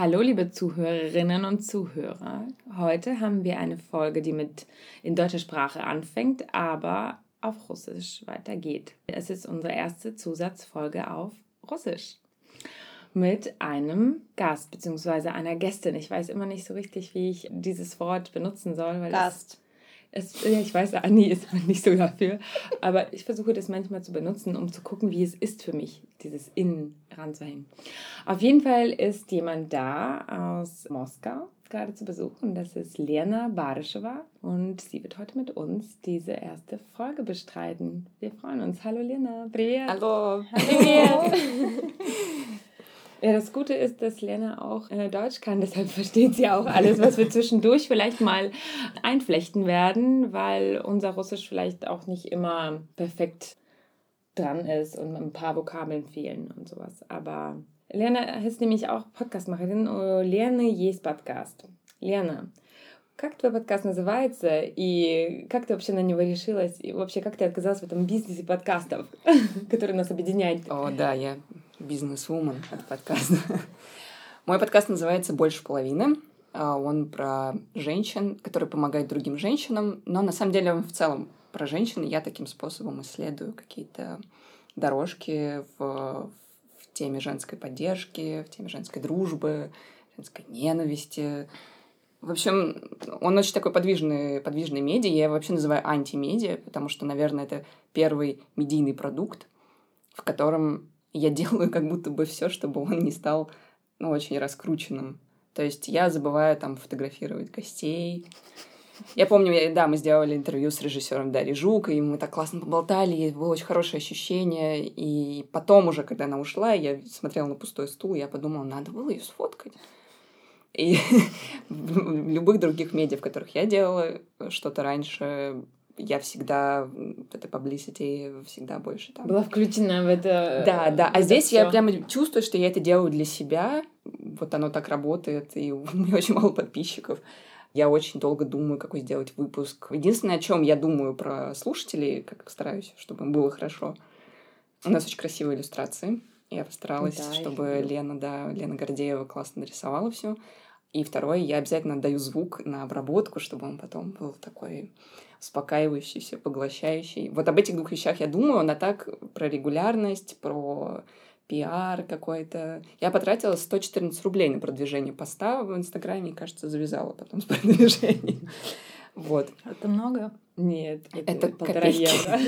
Hallo, liebe Zuhörerinnen und Zuhörer. Heute haben wir eine Folge, die mit in deutscher Sprache anfängt, aber auf Russisch weitergeht. Es ist unsere erste Zusatzfolge auf Russisch mit einem Gast bzw. einer Gästin. Ich weiß immer nicht so richtig, wie ich dieses Wort benutzen soll. Weil Gast. Es, es, ja, ich weiß, Anni ist nicht so dafür, aber ich versuche das manchmal zu benutzen, um zu gucken, wie es ist für mich, dieses Innen ranzuhängen. Auf jeden Fall ist jemand da aus Moskau gerade zu Besuch und das ist Lena Baryschewa und sie wird heute mit uns diese erste Folge bestreiten. Wir freuen uns. Hallo Lena, привет. Hallo. Привет. Ja, das Gute ist, dass Lena auch äh, Deutsch kann, deshalb versteht sie auch alles, was wir zwischendurch vielleicht mal einflechten werden, weil unser Russisch vielleicht auch nicht immer perfekt dran ist und ein paar Vokabeln fehlen und sowas. Aber Lena ist nämlich auch Podcastmacherin. У Лены есть подкаст. Лена, как твой подкаст называется и как ты вообще на него решилась? И вообще, как ты отказалась в этом бизнесе подкастов, который нас объединяет? О, да, я бизнес-вумен от подкаста. Мой подкаст называется «Больше половины». А, Он про женщин, которые помогают другим женщинам, но на самом деле он в целом про женщин. Я таким способом исследую какие-то дорожки в, в теме женской поддержки, в теме женской дружбы, женской ненависти. В общем, он очень такой подвижный, подвижный медиа. Я его вообще называю антимедиа, потому что, наверное, это первый медийный продукт, в котором я делаю как будто бы все, чтобы он не стал ну, очень раскрученным. То есть я забываю там фотографировать гостей. Я помню, я- да, мы сделали интервью с режиссером Дарьей Жукой, и мы так классно поболтали, и было очень хорошее ощущение. И потом уже, когда она ушла, я смотрела на пустой стул, я подумала, надо было ее сфоткать. И в любых других медиа, в которых я делала что-то раньше, я всегда вот это publicity всегда больше там. Была включена в это. Да, да. в А это здесь я всё. прямо чувствую, что я это делаю для себя. Вот оно так работает, и у меня очень мало подписчиков. Я очень долго думаю, какой сделать выпуск. Единственное, о чем я думаю про слушателей, как стараюсь, чтобы им было хорошо. У нас очень красивые иллюстрации. Я постаралась, Да, я чтобы люблю. Лена, да, Лена Гордеева классно нарисовала все. И второе, я обязательно отдаю звук на обработку, чтобы он потом был такой успокаивающий, все поглощающий. Вот об этих двух вещах я думаю, она так про регулярность, про пиар какой-то. Я потратила 114 рублей на продвижение поста в Инстаграме, и, кажется, завязала потом с продвижением. Вот. Это много? Нет, это, Это полтора копейки. евро.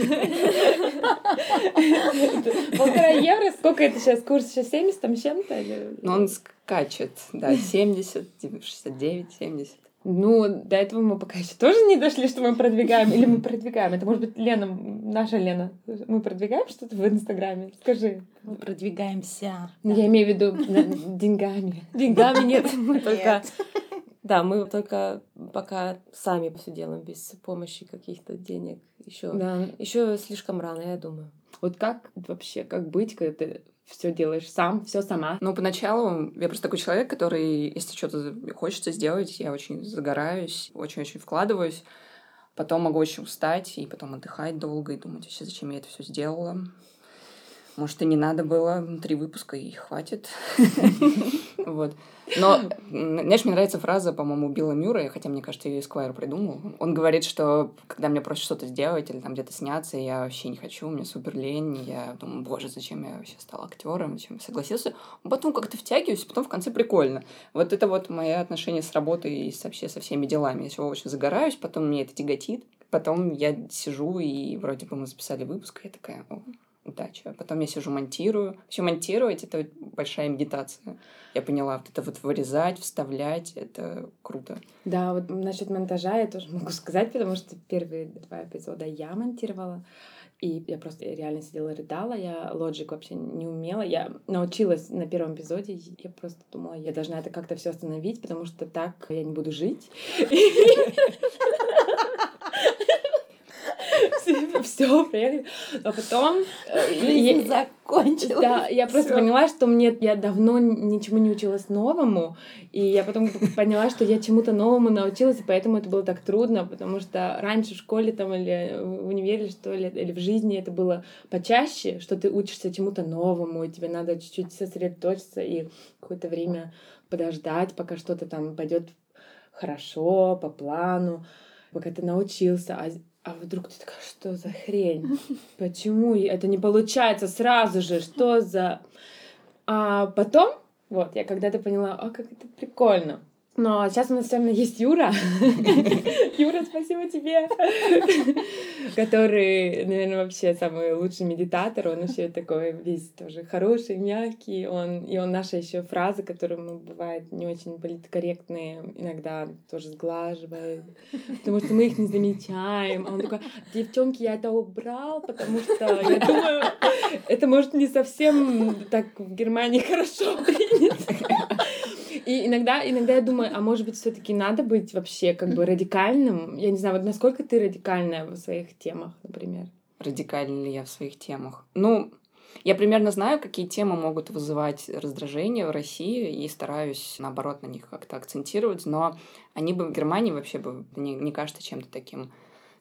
Полтора евро? Сколько это сейчас? Курс сейчас 70 там чем-то? Но он скачет, да, 70, 69, 70. Ну, до этого мы пока еще тоже не дошли, что мы продвигаем. Или мы продвигаем. Это может быть Лена, наша Лена. Мы продвигаем что-то в Инстаграме? Скажи. Мы продвигаемся. Ну, я имею в виду деньгами. Деньгами нет, мы только... Да, мы только пока сами все делаем без помощи каких-то денег. Еще, Да. еще слишком рано, я думаю. Вот как вообще, как быть, когда ты все делаешь сам, все сама? Ну, поначалу я просто такой человек, который, если что-то хочется сделать, я очень загораюсь, очень-очень вкладываюсь. Потом могу очень устать и потом отдыхать долго и думать, вообще, зачем я это все сделала. Может, и не надо было три выпуска, и хватит. Вот. Но, знаешь, мне нравится фраза, по-моему, Билла Мюррея, хотя, мне кажется, ее Эсквайр придумал. Он говорит, что когда мне просят что-то сделать или там где-то сняться, я вообще не хочу, мне супер лень. Я думаю, боже, зачем я вообще стал актером, зачем я согласился. Потом как-то втягиваюсь, потом в конце прикольно. Вот это вот мое отношение с работой и вообще со всеми делами. Я всего очень загораюсь, потом мне это тяготит. Потом я сижу, и вроде бы мы записали выпуск, и я такая, «О, удача. Потом я сижу, монтирую. Все монтировать — это большая медитация. Я поняла, вот это вот вырезать, вставлять — это круто. Да, вот насчет монтажа я тоже могу сказать, потому что первые два эпизода я монтировала. И я просто реально сидела, рыдала, я лоджик вообще не умела. Я научилась на первом эпизоде, я просто думала, я должна это как-то все остановить, потому что так я не буду жить. Все, приехали. А потом... э, Жизнь я- закончилась. Да, я просто Всё. поняла, что мне я давно ничему не училась новому, и я потом поняла, что я чему-то новому научилась, и поэтому это было так трудно, потому что раньше в школе там или в универе, что ли, или в жизни это было почаще, что ты учишься чему-то новому, и тебе надо чуть-чуть сосредоточиться и какое-то время подождать, пока что-то там пойдет хорошо, по плану, пока ты научился, а а вдруг ты такая, что за хрень? Почему это не получается сразу же? Что за... А потом, вот, я когда-то поняла, а как это прикольно. Но сейчас у нас с вами есть Юра. Юра, спасибо тебе. Который, наверное, вообще самый лучший медитатор. Он вообще такой весь тоже хороший, мягкий. Он, и он наши еще фразы, которые мы, бывает, не очень политкорректные, иногда тоже сглаживает. Потому что мы их не замечаем. А он такой, девчонки, я это убрал, потому что я думаю, это может не совсем так в Германии хорошо принято. И иногда, иногда я думаю, а может быть, все-таки надо быть вообще как бы радикальным. Я не знаю, вот насколько ты радикальная в своих темах, например. радикальна ли я в своих темах. Ну, я примерно знаю, какие темы могут вызывать раздражение в России, и стараюсь, наоборот, на них как-то акцентировать, но они бы в Германии вообще бы не, не кажется чем-то таким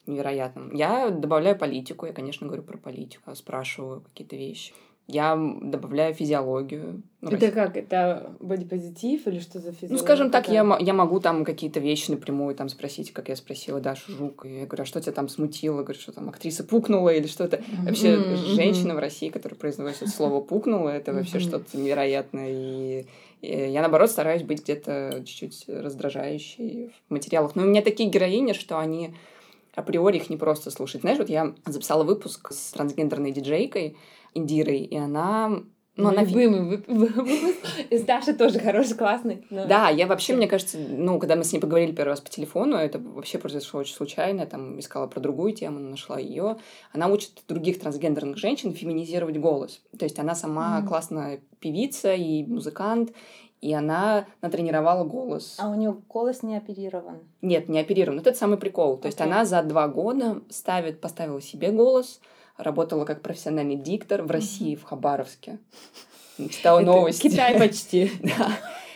невероятным. Я добавляю политику, я, конечно, говорю про политику, спрашиваю какие-то вещи. Я добавляю физиологию. Ну, это как? Это бодипозитив или что за физиология? Ну, скажем так, я, я могу там какие-то вещи напрямую там спросить, как я спросила Дашу Жук. И я говорю, а что тебя там смутило? Говорю, что там актриса пукнула или что-то. Вообще, Мгм, женщина в России, которая произносит слово «пукнула», это вообще Мгм. что-то невероятное. И, и я, наоборот, стараюсь быть где-то чуть-чуть раздражающей в материалах. Но у меня такие героини, что они априори их не просто слушать. Знаешь, вот я записала выпуск с трансгендерной диджейкой Индирой, и она... Ну, она любимый вып- выпуск. И с Дашей тоже хороший, классный. но- Да, я вообще, мне кажется, ну, когда мы с ней поговорили первый раз по телефону, это вообще произошло очень случайно. Я там искала про другую тему, нашла ее. Она учит других трансгендерных женщин феминизировать голос. То есть она сама Мгм. классная певица и музыкант, и она натренировала голос. А у нее голос не оперирован. Нет, не оперирован. Вот это самый прикол. То есть она за два года ставит, поставила себе голос, работала как профессиональный диктор в России, в Хабаровске. Читала Это новости. Китай почти. Да.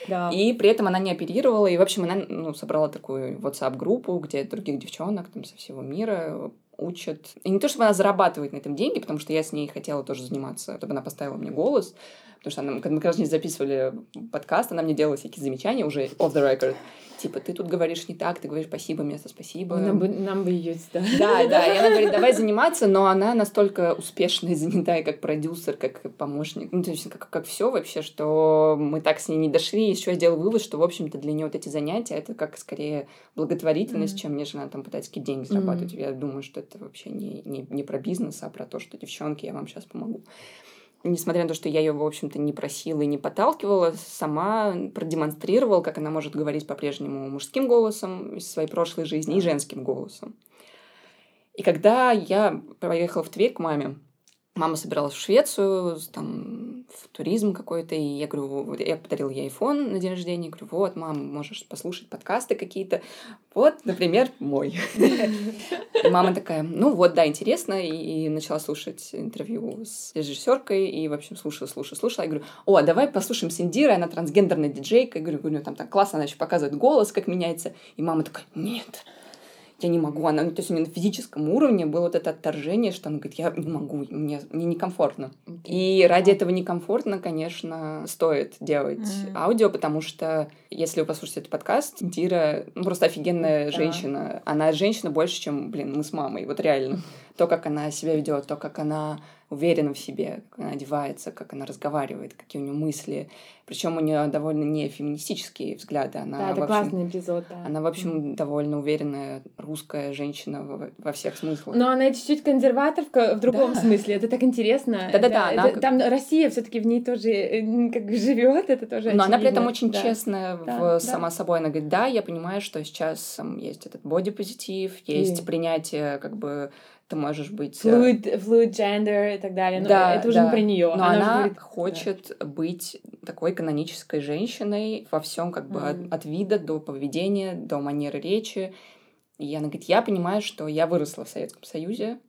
Да. И при этом она не оперировала. И, в общем, она ну, собрала такую WhatsApp-группу, где других девчонок там, со всего мира учат. И не то, чтобы она зарабатывает на этом деньги, потому что я с ней хотела тоже заниматься, чтобы она поставила мне голос. Потому что она, когда мы как раз не записывали подкаст, она мне делала всякие замечания уже off the record. Типа, ты тут говоришь не так, ты говоришь спасибо вместо спасибо. Нам бы, нам бы ее сюда. Да, да, и она говорит, давай заниматься, но она настолько успешная и занятая как продюсер, как помощник, ну, то есть как, как все вообще, что мы так с ней не дошли. Еще я сделала вывод, что, в общем-то, для нее вот эти занятия, это как скорее благотворительность, Мгм. чем нежели она там пытается какие-то деньги зарабатывать. Я думаю, что это вообще не, не, не про бизнес, а про то, что, девчонки, я вам сейчас помогу. Несмотря на то, что я ее, в общем-то, не просила и не подталкивала, сама продемонстрировала, как она может говорить по-прежнему мужским голосом из своей прошлой жизни и женским голосом. И когда я поехала в Тверь к маме, мама собиралась в Швецию, там, в туризм какой-то, и я говорю, я подарила ей iPhone на день рождения, говорю, вот, мам, можешь послушать подкасты какие-то, вот, например, мой. Мама такая, ну вот, да, интересно, и, начала слушать интервью с режиссеркой, и, в общем, слушала, слушала, слушала, я говорю, о, а давай послушаем с Индирой, она трансгендерная диджейка, я говорю, у нее там так классно, она еще показывает голос, как меняется, и мама такая, нет, я не могу. Она, ну, то есть у нее на физическом уровне было вот это отторжение, что она говорит, я не могу, мне, мне некомфортно. И ради этого некомфортно, конечно, стоит делать Мгм. аудио, потому что если вы послушаете этот подкаст, Дира ну, просто офигенная Да. женщина. Она женщина больше, чем, блин, мы с мамой. Вот реально. То, как она себя ведет, то, как она уверена в себе, как она одевается, как она разговаривает, какие у нее мысли. Причем у нее довольно не феминистические взгляды. Она, Да, это общем, классный эпизод, да. она, в общем, довольно уверенная русская женщина во, во всех смыслах. Но она чуть-чуть консерваторка в другом Да. смысле. Это так интересно. Да-да-да, она это- Там Россия все-таки в ней тоже э, как живет. Это тоже. Но она при этом очевидно. очень Да. честная Да, в, да. сама собой. Она говорит, да, я понимаю, что сейчас там, есть этот бодипозитив, есть И- принятие как бы ты можешь быть... Fluid, fluid gender и так далее. Но да, это уже да. не про нее. Но она, говорит, хочет да. быть такой канонической женщиной во всем, как бы Mm. от, от вида до поведения, до манеры речи. И она говорит, я понимаю, что я выросла в Советском Союзе,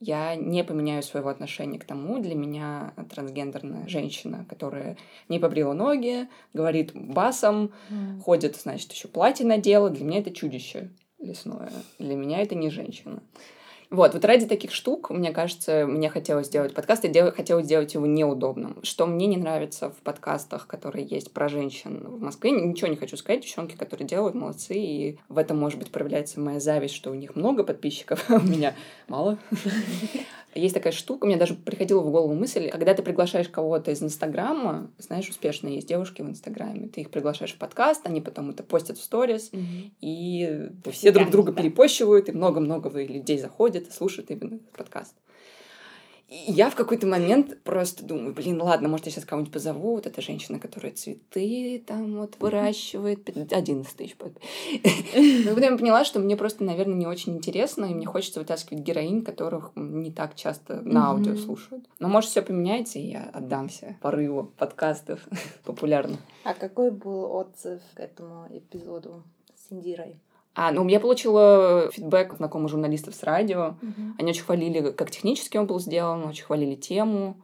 я не поменяю своего отношения к тому. Для меня трансгендерная женщина, которая не побрила ноги, говорит басом, Мгм. ходит, значит, еще платье надела. Для меня это чудище лесное. Для меня это не женщина. Вот, вот ради таких штук, мне кажется, мне хотелось сделать подкаст, и дел- хотелось сделать его неудобным. Что мне не нравится в подкастах, которые есть про женщин в Москве, ничего не хочу сказать, девчонки, которые делают, молодцы, и в этом, может быть, проявляется моя зависть, что у них много подписчиков, а у меня мало. Есть такая штука, мне даже приходила в голову мысль, когда ты приглашаешь кого-то из Инстаграма, знаешь, успешно есть девушки в Инстаграме, ты их приглашаешь в подкаст, они потом это постят в сторис, Мгм. и все друг друга да. перепощивают, и много-много людей заходят и слушают именно подкаст. Я в какой-то момент просто думаю, блин, ладно, может, я сейчас кого-нибудь позову, вот эта женщина, которая цветы там вот выращивает, пи- 11 тысяч. Но потом я поняла, что мне просто, наверное, не очень интересно, и мне хочется вытаскивать героинь, которых не так часто на аудио слушают. Но может, все поменяется, и я отдамся порыву подкастов популярных. А какой был отзыв к этому эпизоду с Индирой? А, ну, я получила фидбэк от знакомых журналистов с радио. Они очень хвалили, как технически он был сделан, очень хвалили тему.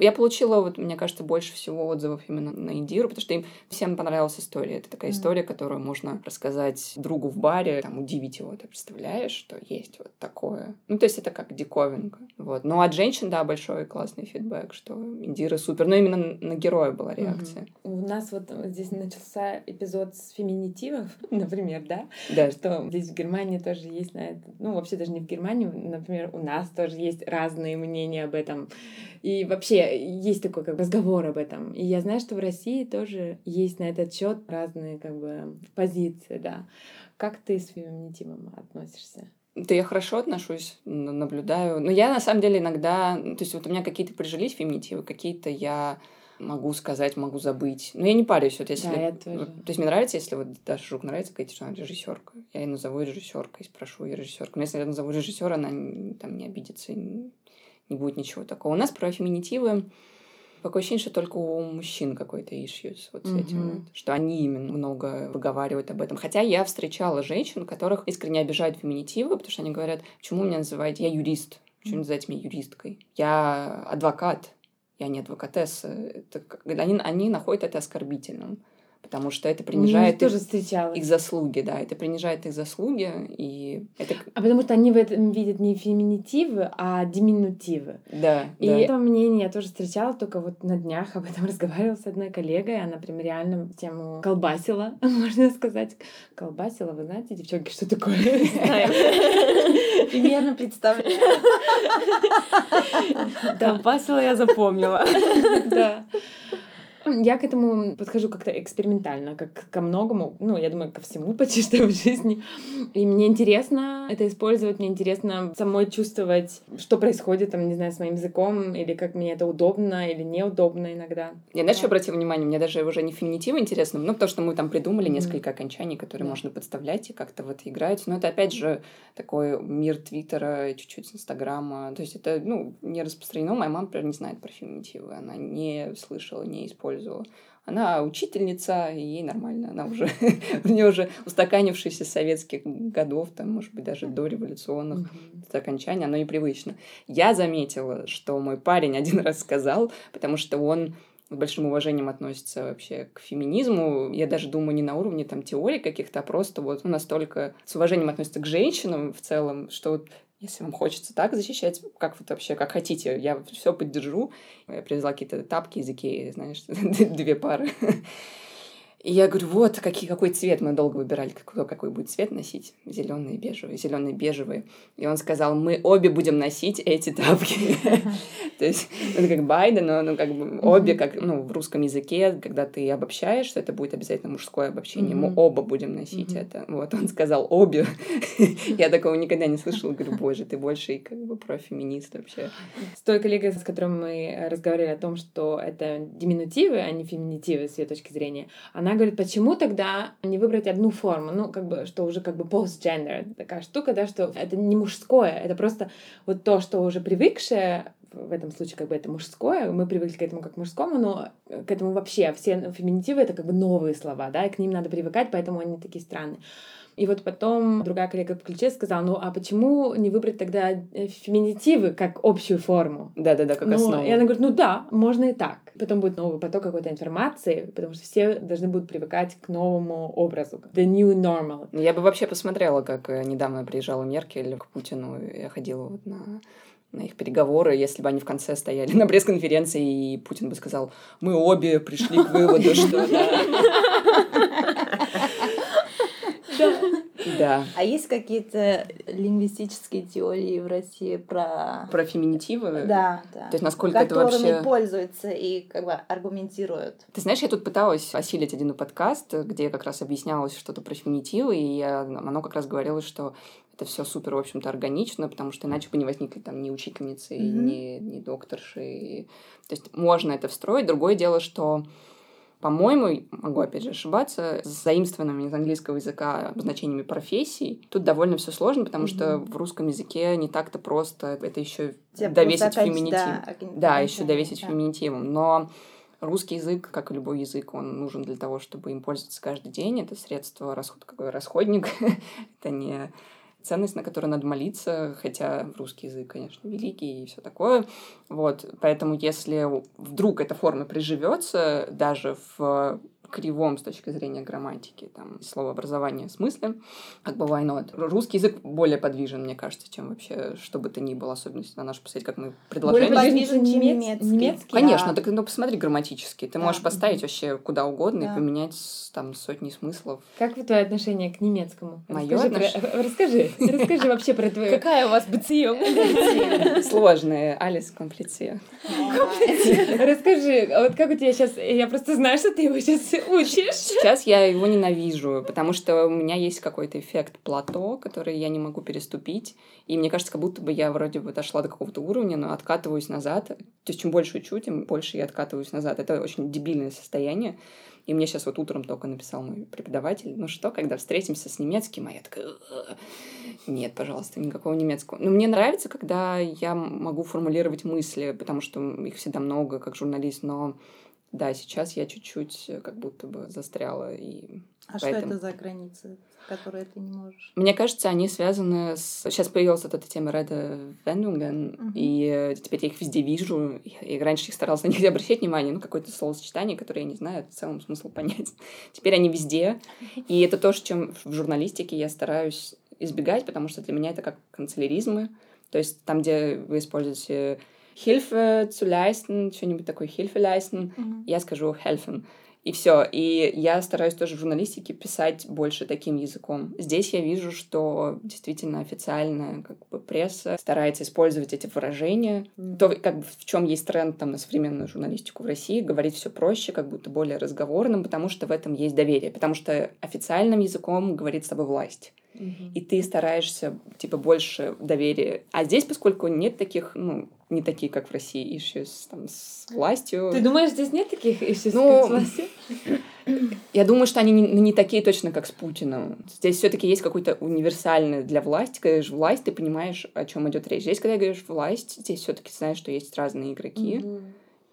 Я получила, вот, мне кажется, больше всего отзывов именно на Индиру, потому что им всем понравилась история. Это такая Мгм. история, которую можно рассказать другу в баре, там, удивить его. Ты представляешь, что есть вот такое? Ну, то есть это как диковинка. Вот. Ну, от женщин, да, большой классный фидбэк, что Индира супер. Но именно на героя была реакция. У нас вот здесь начался эпизод с феминитивов, например, да? Да, Что здесь в Германии тоже есть на это. Ну, вообще даже не в Германии, например, у нас тоже есть разные мнения об этом. И вообще есть такой как бы разговор об этом. И я знаю, что в России тоже есть на этот счет разные как бы позиции, да. Как ты с феминитивом относишься? Да я хорошо отношусь, наблюдаю. Но я на самом деле иногда... То есть вот у меня какие-то прижились феминитивы, какие-то я могу сказать, могу забыть. Но я не парюсь. Вот если... Да, я тоже. вот, то есть мне нравится, если вот Даша Жук нравится, говорить, что она режиссерка. Я ее назову режиссеркой, спрошу ее режиссеркой. Но если я назову режиссера, она там не обидится, не будет ничего такого. У нас про феминитивы Такое ощущение, что только у мужчин какой-то issues вот с этим, Мгм. вот, что они именно много выговаривают об этом. Хотя я встречала женщин, которых искренне обижают феминитивы, потому что они говорят, почему меня называете, я юрист, почему называете меня юристкой? Я адвокат, я не адвокатесса. Это они, они находят это оскорбительным, потому что это принижает тоже их, их заслуги, да, это принижает их заслуги, и это, А потому что они в этом видят не феминитивы, а диминутивы. да, И да. это мнение я тоже встречала, только вот на днях об этом разговаривала с одной коллегой. Она прям реально тему колбасила, можно сказать. Колбасила, вы знаете, девчонки, что такое? Примерно представляю. Колбасила я запомнила. Да. Я к этому подхожу как-то экспериментально, как ко многому, ну, я думаю, ко всему почти что в жизни. И мне интересно это использовать, мне интересно самой чувствовать, что происходит, там, не знаю, с моим языком, или как мне это удобно или неудобно иногда. Я знаешь, Да. обратила внимание, мне даже уже не феминитивы интересны, ну, потому что мы там придумали Мгм. несколько окончаний, которые Да. можно подставлять и как-то в это играть. Но это, опять же, такой мир Твиттера, чуть-чуть Инстаграма. То есть это, ну, не распространено. Моя мама, например, не знает про феминитивы. Она не слышала, не использовала. Она учительница, и ей нормально. Она уже, у нее уже устаканившийся с советских годов, там, может быть, даже до революционных это окончание, оно непривычно. Я заметила, что мой парень один раз сказал, потому что он с большим уважением относится вообще к феминизму. Я даже думаю, не на уровне там теорий каких-то, а просто вот ну, настолько с уважением относится к женщинам в целом, что вот если вам хочется так защищать, как вот вообще, как хотите, я все поддержу. Я привезла какие-то тапки из Икеи, знаешь, две пары. И я говорю, вот какие, какой цвет. Мы долго выбирали, какой, какой будет цвет носить. Зеленый, бежевый, зеленый, бежевый. И он сказал, мы обе будем носить эти тапки. То есть это как Байден, но ну, как бы обе, как ну, в русском языке, когда ты обобщаешь, что это будет обязательно мужское обобщение. Мы оба будем носить это. Вот он сказал обе. Я такого никогда не слышала. Говорю, боже, ты больше как бы профеминист вообще. С той коллегой, с которой мы э, разговаривали о том, что это диминутивы, а не феминитивы с ее точки зрения, она Она говорит, почему тогда не выбрать одну форму? Ну, как бы, что уже как бы post-gender, такая штука, да, что это не мужское, это просто вот то, что уже привыкшее, в этом случае как бы это мужское, мы привыкли к этому как мужскому, но к этому вообще все феминитивы это как бы новые слова, да, и к ним надо привыкать, поэтому они такие странные. И вот потом другая коллега по ключе сказала, ну а почему не выбрать тогда э, феминитивы как общую форму? Да-да-да, как ну, основу. И она говорит, ну да, можно и так. Потом будет новый поток какой-то информации, потому что все должны будут привыкать к новому образу. The new normal. Я бы вообще посмотрела, как э, недавно приезжала Меркель к Путину. Я ходила вот на на их переговоры, если бы они в конце стояли на пресс-конференции, и Путин бы сказал, мы обе пришли к выводу, что Да. А есть какие-то лингвистические теории в России про... Про феминитивы? Да, да. То есть насколько это вообще... Которыми пользуются и как бы аргументируют. Ты знаешь, я тут пыталась осилить один подкаст, где как раз объяснялось что-то про феминитивы, и оно как раз говорилось, что это все супер, в общем-то, органично, потому что иначе бы не возникли там ни учительницы, mm-hmm. ни, ни докторши. То есть можно это встроить. Другое дело, что по-моему, могу опять же ошибаться, с заимствованными из английского языка обозначениями профессий. Тут довольно все сложно, потому mm-hmm. что в русском языке не так-то просто это еще довесить феминитив. Да, да еще довесить да. феминитивом. Но русский язык, как и любой язык, он нужен для того, чтобы им пользоваться каждый день. Это средство, расход, какой расходник. это не ценность, на которую надо молиться, хотя русский язык, конечно, великий и все такое. Вот, поэтому если вдруг эта форма приживется даже в кривом с точки зрения грамматики, там, словообразования, смысле, как бы why not. Русский язык более подвижен, мне кажется, чем вообще что бы то ни было, особенно на наш посмотреть, как мы предложили. Более подвижен, чем немецкий. немецкий. Конечно, так ну посмотри грамматически. Ты да. можешь поставить вообще куда угодно да. и поменять там сотни смыслов. Как вот твое отношение к немецкому? Мое расскажи, про... расскажи, расскажи вообще про твое... Какая у вас beziehung? Сложная, Алис комплиция. Расскажи, а вот как у тебя сейчас... Я просто знаю, что ты его сейчас учишь. Сейчас я его ненавижу, потому что у меня есть какой-то эффект плато, который я не могу переступить. И мне кажется, как будто бы я вроде бы дошла до какого-то уровня, но откатываюсь назад. То есть чем больше учу, тем больше я откатываюсь назад. Это очень дебильное состояние. И мне сейчас вот утром только написал мой преподаватель, ну что, когда встретимся с немецким, а я такая, нет, пожалуйста, никакого немецкого. Но мне нравится, когда я могу формулировать мысли, потому что их всегда много, как журналист, но да, сейчас я чуть-чуть э, как будто бы застряла. И а поэтому... что это за границы, которые ты не можешь? Мне кажется, они связаны с... Сейчас появилась вот эта тема Реда Вендунген, uh-huh. и э, теперь я их везде вижу. И раньше их старалась на них обращать внимание, ну, какое-то словосочетание, которое я не знаю, в целом смысл понять. Теперь они везде. И это то, чем в журналистике я стараюсь избегать, потому что для меня это как канцеляризмы. То есть там, где вы используете Hilfe zu leisten, что-нибудь такое Hilfe leisten, mm-hmm. я скажу helfen. И все. И я стараюсь тоже в журналистике писать больше таким языком. Здесь я вижу, что действительно официальная как бы, пресса старается использовать эти выражения. Mm. То, как бы, в чем есть тренд там, на современную журналистику в России, говорить все проще, как будто более разговорным, потому что в этом есть доверие. Потому что официальным языком говорит с тобой власть. И ты стараешься, типа, больше доверия. А здесь, поскольку нет таких, ну, не такие, как в России, issues там, с властью. Ты думаешь, здесь нет таких issues, ну, с властью? Я думаю, что они не, не такие точно, как с Путиным. Здесь все-таки есть какой-то универсальный для власти. Когда говоришь власть, ты понимаешь, о чем идет речь. Здесь, когда говоришь власть, здесь все-таки знаешь, что есть разные игроки. Mm-hmm.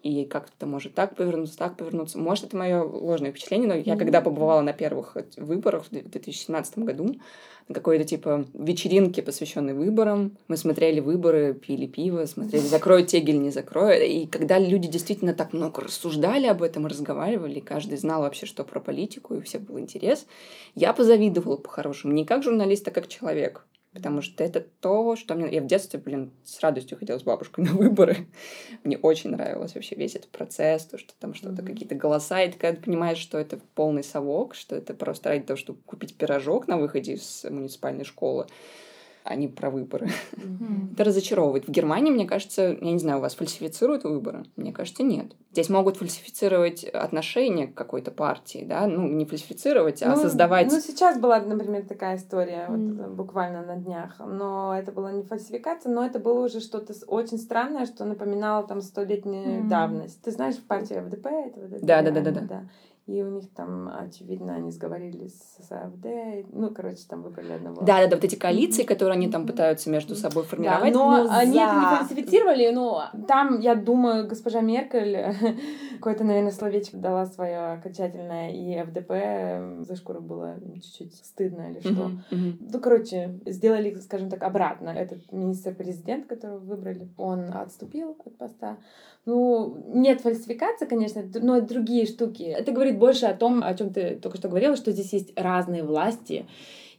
И как это может так повернуться, так повернуться. Может, это мое ложное впечатление, но я mm-hmm. когда побывала на первых выборах в 2017 году, на какой-то типа вечеринке, посвященной выборам. Мы смотрели выборы, пили пиво, смотрели, закроют тегель, не закроют. И когда люди действительно так много рассуждали об этом, разговаривали, каждый знал вообще, что про политику, и у всех был интерес, я позавидовала по-хорошему. Не как журналист, а как человек. Потому что это то, что мне... Я в детстве, блин, с радостью ходила с бабушкой на выборы. Мне очень нравилось вообще весь этот процесс, то, что там что-то, mm-hmm. какие-то голоса. И ты когда понимаешь, что это полный совок, что это просто ради того, чтобы купить пирожок на выходе из муниципальной школы, а не про выборы. Mm-hmm. Это разочаровывает. В Германии, мне кажется, я не знаю, у вас фальсифицируют выборы? Мне кажется, нет. Здесь могут фальсифицировать отношения к какой-то партии, да, ну, не фальсифицировать, а ну, создавать... Ну, сейчас была, например, такая история, mm. вот, буквально на днях, но это была не фальсификация, но это было уже что-то очень странное, что напоминало там столетнюю mm. давность. Ты знаешь в партии ФДП? Это ФДП да, да, да, да, да. да. И у них там, очевидно, они сговорились с АФД. Ну, короче, там выбрали одного. Да, да, да, вот эти коалиции, которые они там пытаются между собой Да, формировать. но но они это не за. фальсифицировали, но там, я думаю, госпожа Меркель какое-то, наверное, словечко дала свое окончательное, и ФДП за шкуру было чуть-чуть стыдно или что. Ну, короче, сделали, скажем так, обратно. Этот министр-президент, которого выбрали, он отступил от поста. Ну, нет фальсификации, конечно, но другие штуки. Это говорит больше о том, о чем ты только что говорила, что здесь есть разные власти,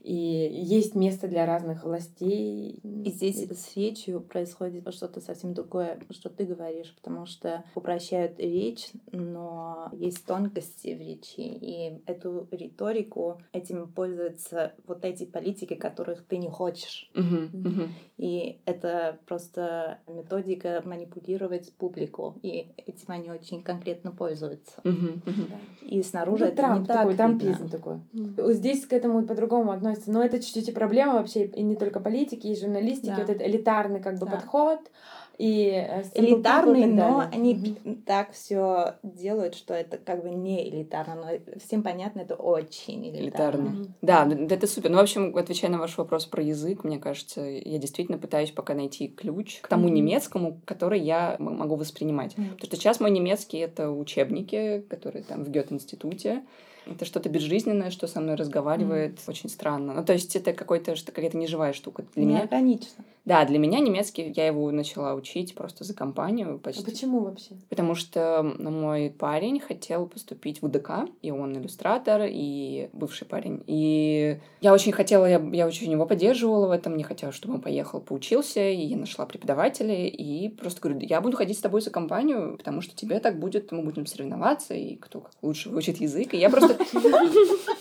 и есть место для разных властей. И здесь с речью происходит что-то совсем другое, что ты говоришь, потому что упрощают речь, но есть тонкости в речи, и эту риторику этим пользуются вот эти политики, которых ты не хочешь. Мгм, мгм. И это просто методика манипулировать публику, и этим они очень конкретно пользуются. Мгм, мгм. И снаружи Ну, это Трамп не так такой, видно. трампизм такой. Здесь к этому по-другому относится. Но это чуть-чуть и проблема вообще, и не только политики, и журналистики, Да. вот этот элитарный как бы Да. подход. И э, и элитарный, так но они п- так все делают, что это как бы не элитарно, но всем понятно, это очень элитарно. Элитарно. Да, д- да, это супер. Ну, в общем, отвечая на ваш вопрос про язык, мне кажется, я действительно пытаюсь пока найти ключ к тому Мгм. немецкому, который я могу воспринимать. Мгм. Потому что сейчас мой немецкий — это учебники, которые там в Гёте-институте. Это что-то безжизненное, что со мной разговаривает очень странно. Ну, то есть это какой-то, какая-то неживая штука. Для меня, Неорганично. Да, для меня немецкий, я его начала учить просто за компанию А почти. почему вообще? Потому что мой парень хотел поступить в УДК, и он иллюстратор, и бывший парень. И я очень хотела, я, я очень его поддерживала в этом, не хотела, чтобы он поехал, поучился, и я нашла преподавателя, и просто говорю, я буду ходить с тобой за компанию, потому что тебе так будет, мы будем соревноваться, и кто лучше выучит язык. И я просто...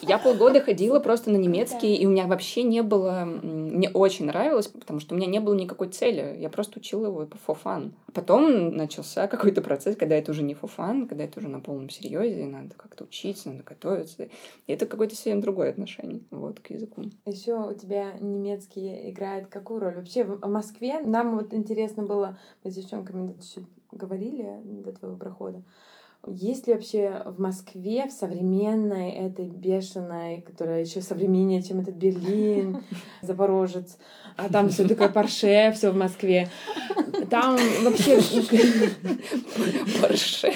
Я полгода ходила просто на немецкий, и у меня вообще не было... Мне очень нравилось, потому что у меня не было никакой цели. Я просто учила его for fun. А Потом начался какой-то процесс, когда это уже не fun, когда это уже на полном серьезе, надо как-то учиться, надо готовиться. И это какое-то совсем другое отношение вот, к языку. Еще у тебя немецкий играет какую роль? Вообще в Москве нам вот интересно было, мы с девчонками говорили до твоего прохода, есть ли вообще в Москве, в современной этой бешеной, которая еще современнее, чем этот Берлин, Запорожец, а там все такое парше, все в Москве. Там вообще... Порше.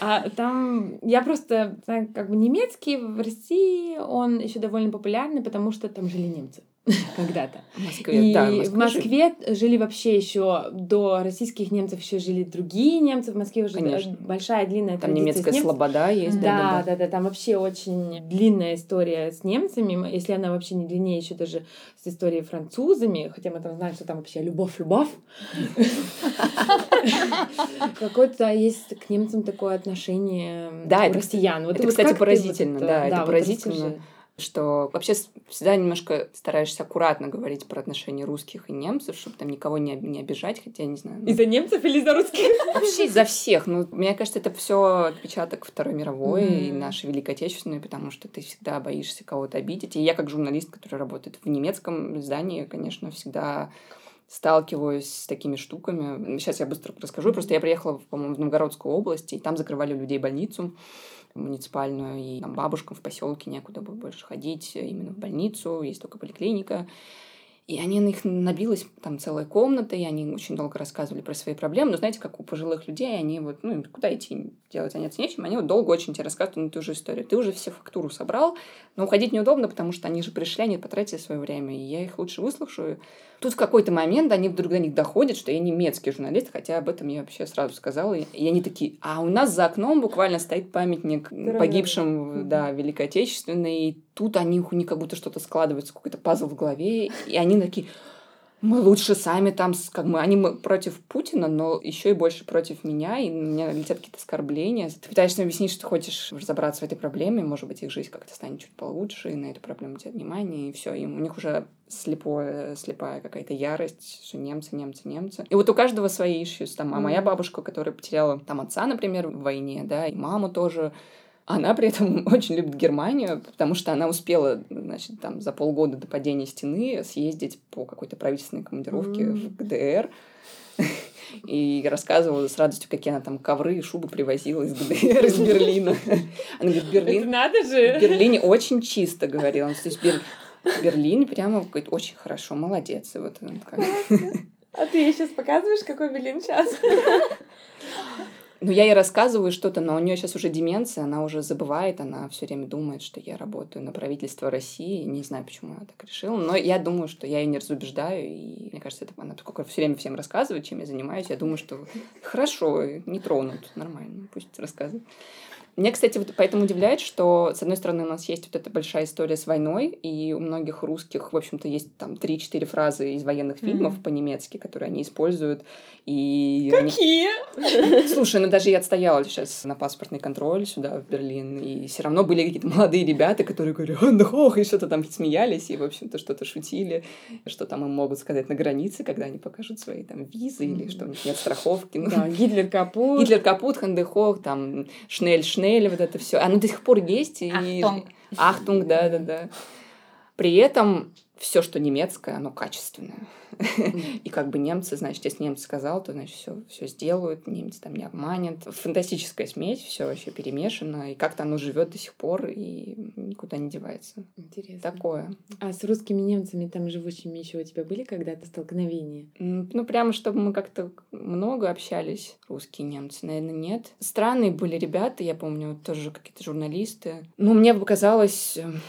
А там я просто как бы немецкий в России он еще довольно популярный, потому что там жили немцы когда-то. В Москве, И да, в Москве жили вообще еще до российских немцев еще жили другие немцы. В Москве уже Конечно. большая длинная Там немецкая немцами. слобода есть. Да, да, да, там вообще очень длинная история с немцами, если она вообще не длиннее еще даже с историей французами, хотя мы там знаем, что там вообще любовь-любовь. Какое-то есть к немцам такое отношение Да, это, россиян. Это, кстати, поразительно, да, это поразительно. Что вообще всегда немножко стараешься аккуратно говорить про отношения русских и немцев, чтобы там никого не, не обижать, хотя я не знаю. ну, Из-за немцев или из-за русских? Вообще из-за всех. Ну, мне кажется, это все отпечаток Второй мировой и Мгм. нашей Великой Отечественной, потому что ты всегда боишься кого-то обидеть. И я, как журналист, который работает в немецком издании, конечно, всегда сталкиваюсь с такими штуками. Сейчас я быстро расскажу. Просто я приехала, по-моему, в Новгородскую область, и там закрывали у людей больницу муниципальную, и там бабушкам в поселке некуда было больше ходить, именно в больницу, есть только поликлиника. И они на них набилась там целая комната, и они очень долго рассказывали про свои проблемы. Но знаете, как у пожилых людей, они вот, ну, куда идти, делать заняться нечем, они вот долго очень тебе рассказывают на ту же историю. Ты уже все фактуру собрал, но уходить неудобно, потому что они же пришли, они потратили свое время, и я их лучше выслушаю. Тут в какой-то момент они вдруг до них доходят, что я немецкий журналист, хотя об этом я вообще сразу сказала. И они такие, а у нас за окном буквально стоит памятник погибшим, да, Великой Отечественной, и тут они, у них как будто что-то складывается, какой-то пазл в голове, и они такие, мы лучше сами там, как мы, они против Путина, но еще и больше против меня, и на меня летят какие-то оскорбления. Ты пытаешься объяснить, что хочешь разобраться в этой проблеме, может быть, их жизнь как-то станет чуть получше, и на эту проблему тебе внимание, и все, и у них уже слепое, слепая какая-то ярость, что немцы, немцы, немцы. И вот у каждого свои issues. Там, а моя бабушка, которая потеряла там отца, например, в войне, да, и маму тоже, она при этом очень любит Германию, потому что она успела, значит, там за полгода до падения стены съездить по какой-то правительственной командировке М. в ГДР. и рассказывала с радостью, какие она там ковры и шубы привозила из ГДР, из Берлина. Она говорит, Берлин... Это надо же! В Берлине очень чисто, говорила. То есть Бер... Берлин прямо говорит, очень хорошо, молодец. И вот, как... А ты ей сейчас показываешь, какой Берлин сейчас? Ну, я ей рассказываю что-то, но у нее сейчас уже деменция, она уже забывает, она все время думает, что я работаю на правительство России. Не знаю, почему она так решила, но я думаю, что я ее не разубеждаю, и мне кажется, это она только все время всем рассказывает, чем я занимаюсь. Я думаю, что хорошо, не тронут, нормально, пусть рассказывает. Мне, кстати, вот поэтому удивляет, что, с одной стороны, у нас есть вот эта большая история с войной, и у многих русских, в общем-то, есть там 3-4 фразы из военных фильмов mm-hmm. по-немецки, которые они используют. И Какие? Они... Слушай, ну даже я отстояла сейчас на паспортный контроль сюда, в Берлин, и все равно были какие-то молодые ребята, которые говорили, ох, и что-то там смеялись, и, в общем-то, что-то шутили, что там им могут сказать на границе, когда они покажут свои там визы, mm-hmm. или что у них нет страховки. Да, Гитлер капут. Гитлер капут, Hände hoch, там, schnell, schnell, schnell, вот это все. Оно до сих пор есть. И... Achtung. Achtung, да, да, да. При этом все, что немецкое, оно качественное. И как бы немцы, значит, если немец сказал, то, значит, все, все сделают, немец там не обманет. Фантастическая смесь, все вообще перемешано, и как-то оно живет до сих пор и никуда не девается. Интересно. Такое. А с русскими немцами там живущими еще у тебя были когда-то столкновения? Ну, прямо чтобы мы как-то много общались, русские немцы, наверное, нет. Странные были ребята, я помню, тоже какие-то журналисты. Ну, мне показалось эм,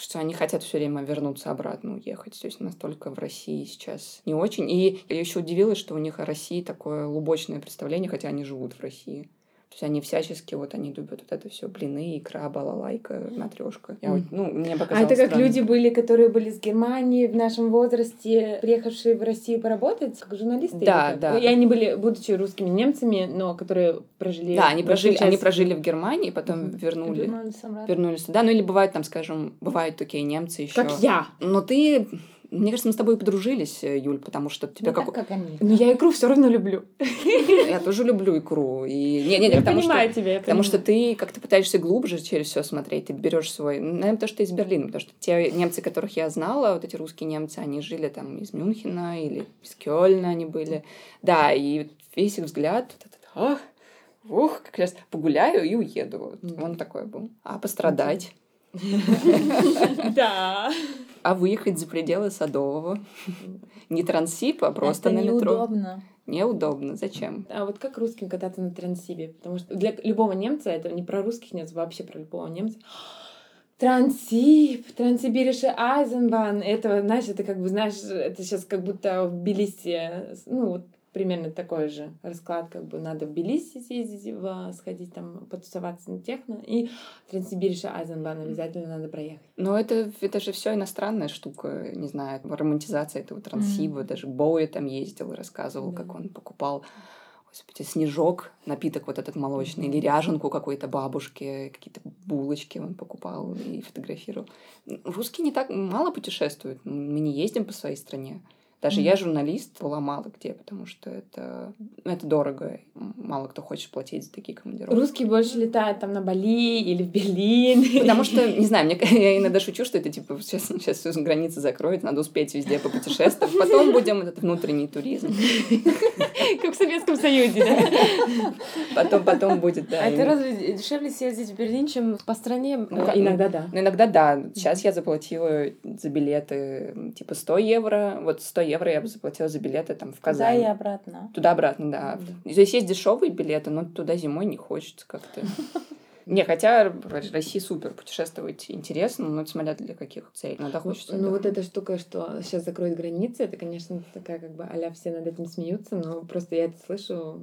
что они хотят все время вернуться обратно, уехать. То есть настолько в России сейчас не очень. И я еще удивилась, что у них о России такое лубочное представление, хотя они живут в России. То есть они всячески, вот они любят вот это все, блины, икра, балалайка, матрешка. Я вот, ну, мне показалось А это как странно. люди были, которые были с Германии в нашем возрасте, приехавшие в Россию поработать, как журналисты? Да, да. И они были, будучи русскими немцами, но которые прожили... Да, они прожили, часть... они прожили в Германии, потом mm-hmm. вернули, вернулись, вернулись туда. Ну или бывают там, скажем, бывают такие немцы еще. Как я. Но ты мне кажется, мы с тобой подружились, э, Юль, потому что тебя ну, как... Как они. Но я икру все равно люблю. Я тоже люблю икру. И... Не, не, не, я потому понимаю что... тебя, я Потому понимаю. что ты как-то пытаешься глубже через все смотреть, ты берешь свой... Наверное, то, что ты из Берлина, потому что те немцы, которых я знала, вот эти русские немцы, они жили там из Мюнхена или из Кёльна они были. Да, и весь их взгляд, ах, ух, как раз погуляю и уеду. Вот. Он такой был. А пострадать? Да. А выехать за пределы Садового? Не Трансип, а просто на метро. неудобно. Неудобно. Зачем? А вот как русским кататься на Транссибе? Потому что для любого немца, это не про русских немцев, вообще про любого немца, Трансип, Транссибирисche Айзенбан, это, знаешь, это как бы, знаешь, это сейчас как будто в Тбилиси, ну, вот примерно такой же расклад, как бы надо в Тбилиси съездить, в, сходить там, потусоваться на техно, и Транссибирисche Айзенбан обязательно надо проехать. Но это, это же все иностранная штука, не знаю, романтизация этого Транссиба, mm-hmm. даже Боуи там ездил и рассказывал, да. как он покупал Господи, снежок, напиток вот этот молочный, или ряженку какой-то бабушке, какие-то булочки он покупал и фотографировал. Русские не так мало путешествуют, мы не ездим по своей стране. Даже mm-hmm. я журналист была мало где, потому что это, это дорого. Мало кто хочет платить за такие командировки. Русские больше летают там на Бали или в Берлин. Потому что, не знаю, мне, я иногда шучу, что это типа сейчас, сейчас все границы закроют, надо успеть везде попутешествовать. Потом будем этот внутренний туризм. Как в Советском Союзе, да? Потом, потом будет, да. А это разве дешевле съездить в Берлин, чем по стране? Ну, иногда да. Ну, иногда да. Сейчас я заплатила за билеты типа 100 евро. Вот 100 евро я бы заплатила за билеты там в Казань. Туда и обратно. Туда-обратно, да. да. Здесь есть дешевые билеты, но туда зимой не хочется как-то. Не, хотя в России супер, путешествовать интересно, но это смотря для каких целей. Иногда хочется. Ну, вот эта штука, что сейчас закроют границы, это, конечно, такая как бы а все над этим смеются, но просто я это слышу.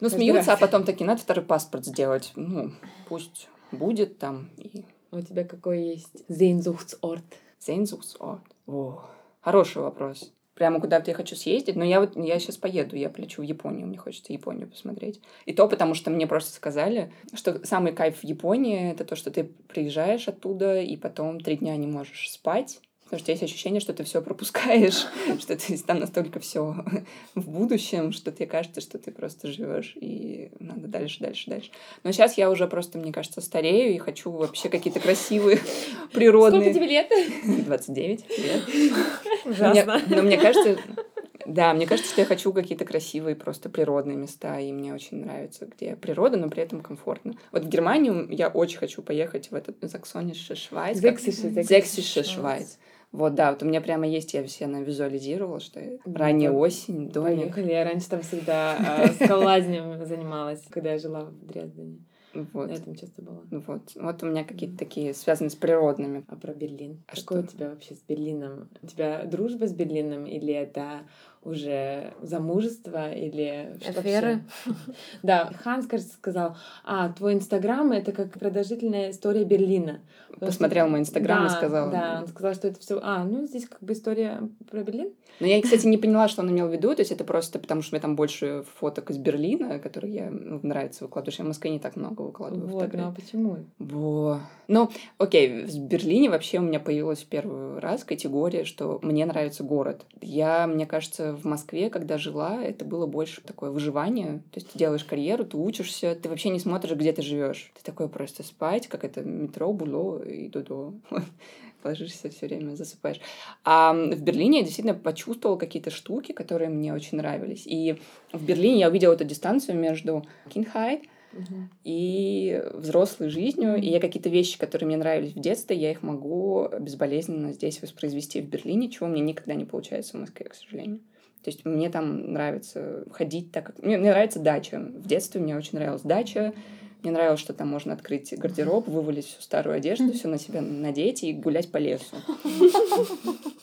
Ну, смеются, а потом такие, надо второй паспорт сделать. Ну, пусть будет там. И... У тебя какой есть Sehnsuchtsort? Sehnsuchtsort? О, хороший вопрос прямо куда-то я хочу съездить, но я вот я сейчас поеду, я полечу в Японию, мне хочется Японию посмотреть. И то потому, что мне просто сказали, что самый кайф в Японии это то, что ты приезжаешь оттуда и потом три дня не можешь спать. Потому что есть ощущение, что ты все пропускаешь, что ты там настолько все в будущем, что тебе кажется, что ты просто живешь и надо дальше, дальше, дальше. Но сейчас я уже просто, мне кажется, старею и хочу вообще какие-то красивые природные. Сколько тебе лет? 29 лет. Ужасно. Но мне кажется, Да, мне кажется, что я хочу какие-то красивые, просто природные места, и мне очень нравится, где природа, но при этом комфортно. Вот в Германию я очень хочу поехать в этот Заксонисche Швайц. Зексische Швайц. Вот, да, вот у меня прямо есть, я все навизуализировала, что ранняя осень, домик. Поехали. Я раньше там всегда э, скалолазанием занималась, когда я жила в Дрездене. Вот. Я там часто была. Вот. Вот у меня какие-то такие связаны с природными. А про Берлин? А Какой что? у тебя вообще с Берлином? У тебя дружба с Берлином или это уже замужество или что Аферы? Да, Ханс, кажется, сказал, а, твой Инстаграм — это как продолжительная история Берлина. Посмотрел мой Инстаграм и сказал. Да, он сказал, что это все... А, ну, здесь как бы история про Берлин. Но я, кстати, не поняла, что он имел в виду. То есть это просто потому, что у меня там больше фоток из Берлина, которые я ну, нравится выкладывать. Я в Москве не так много выкладываю Вот, ну а фотографий. почему? Во. Ну, окей, в Берлине вообще у меня появилась в первый раз категория, что мне нравится город. Я, мне кажется, в Москве, когда жила, это было больше такое выживание. То есть ты делаешь карьеру, ты учишься, ты вообще не смотришь, где ты живешь. Ты такой просто спать, как это метро, було и дудо. Ложишься все время, засыпаешь. А в Берлине я действительно почувствовала какие-то штуки, которые мне очень нравились. И в Берлине я увидела эту дистанцию между Kindheit и взрослой жизнью. И я какие-то вещи, которые мне нравились в детстве, я их могу безболезненно здесь воспроизвести в Берлине, чего мне никогда не получается в Москве, к сожалению. То есть мне там нравится ходить так, как... Мне, мне нравится дача. В детстве мне очень нравилась дача. Мне нравилось, что там можно открыть гардероб, вывалить всю старую одежду, все на себя надеть и гулять по лесу.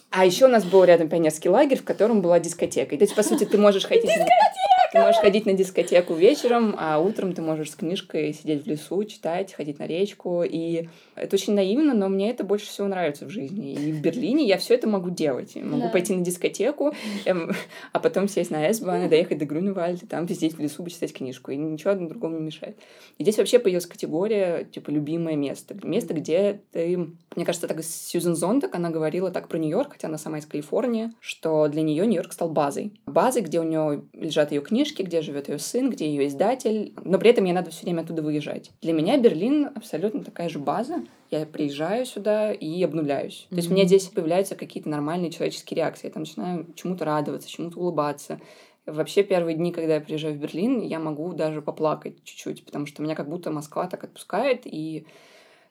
А еще у нас был рядом пионерский лагерь, в котором была дискотека. И то есть, по сути, ты можешь ходить... Ты можешь ходить на дискотеку вечером, а утром ты можешь с книжкой сидеть в лесу, читать, ходить на речку. И это очень наивно, но мне это больше всего нравится в жизни. И в Берлине я все это могу делать. Я могу Да. пойти на дискотеку, эм, а потом сесть на S-бан и доехать до Груневальда, там сидеть в лесу, почитать книжку. И ничего одно другому не мешает. И здесь вообще появилась категория, типа, любимое место. Место, где ты... Мне кажется, так Сьюзен Зонтак, она говорила так про Нью-Йорк, хотя она сама из Калифорнии, что для нее Нью-Йорк стал базой. Базой, где у нее лежат ее книжки, где живет ее сын, где ее издатель, но при этом ей надо все время оттуда выезжать. Для меня Берлин абсолютно такая же база. Я приезжаю сюда и обнуляюсь. То есть у меня здесь появляются какие-то нормальные человеческие реакции. Я там начинаю чему-то радоваться, чему-то улыбаться. Вообще первые дни, когда я приезжаю в Берлин, я могу даже поплакать чуть-чуть, потому что меня как будто Москва так отпускает, и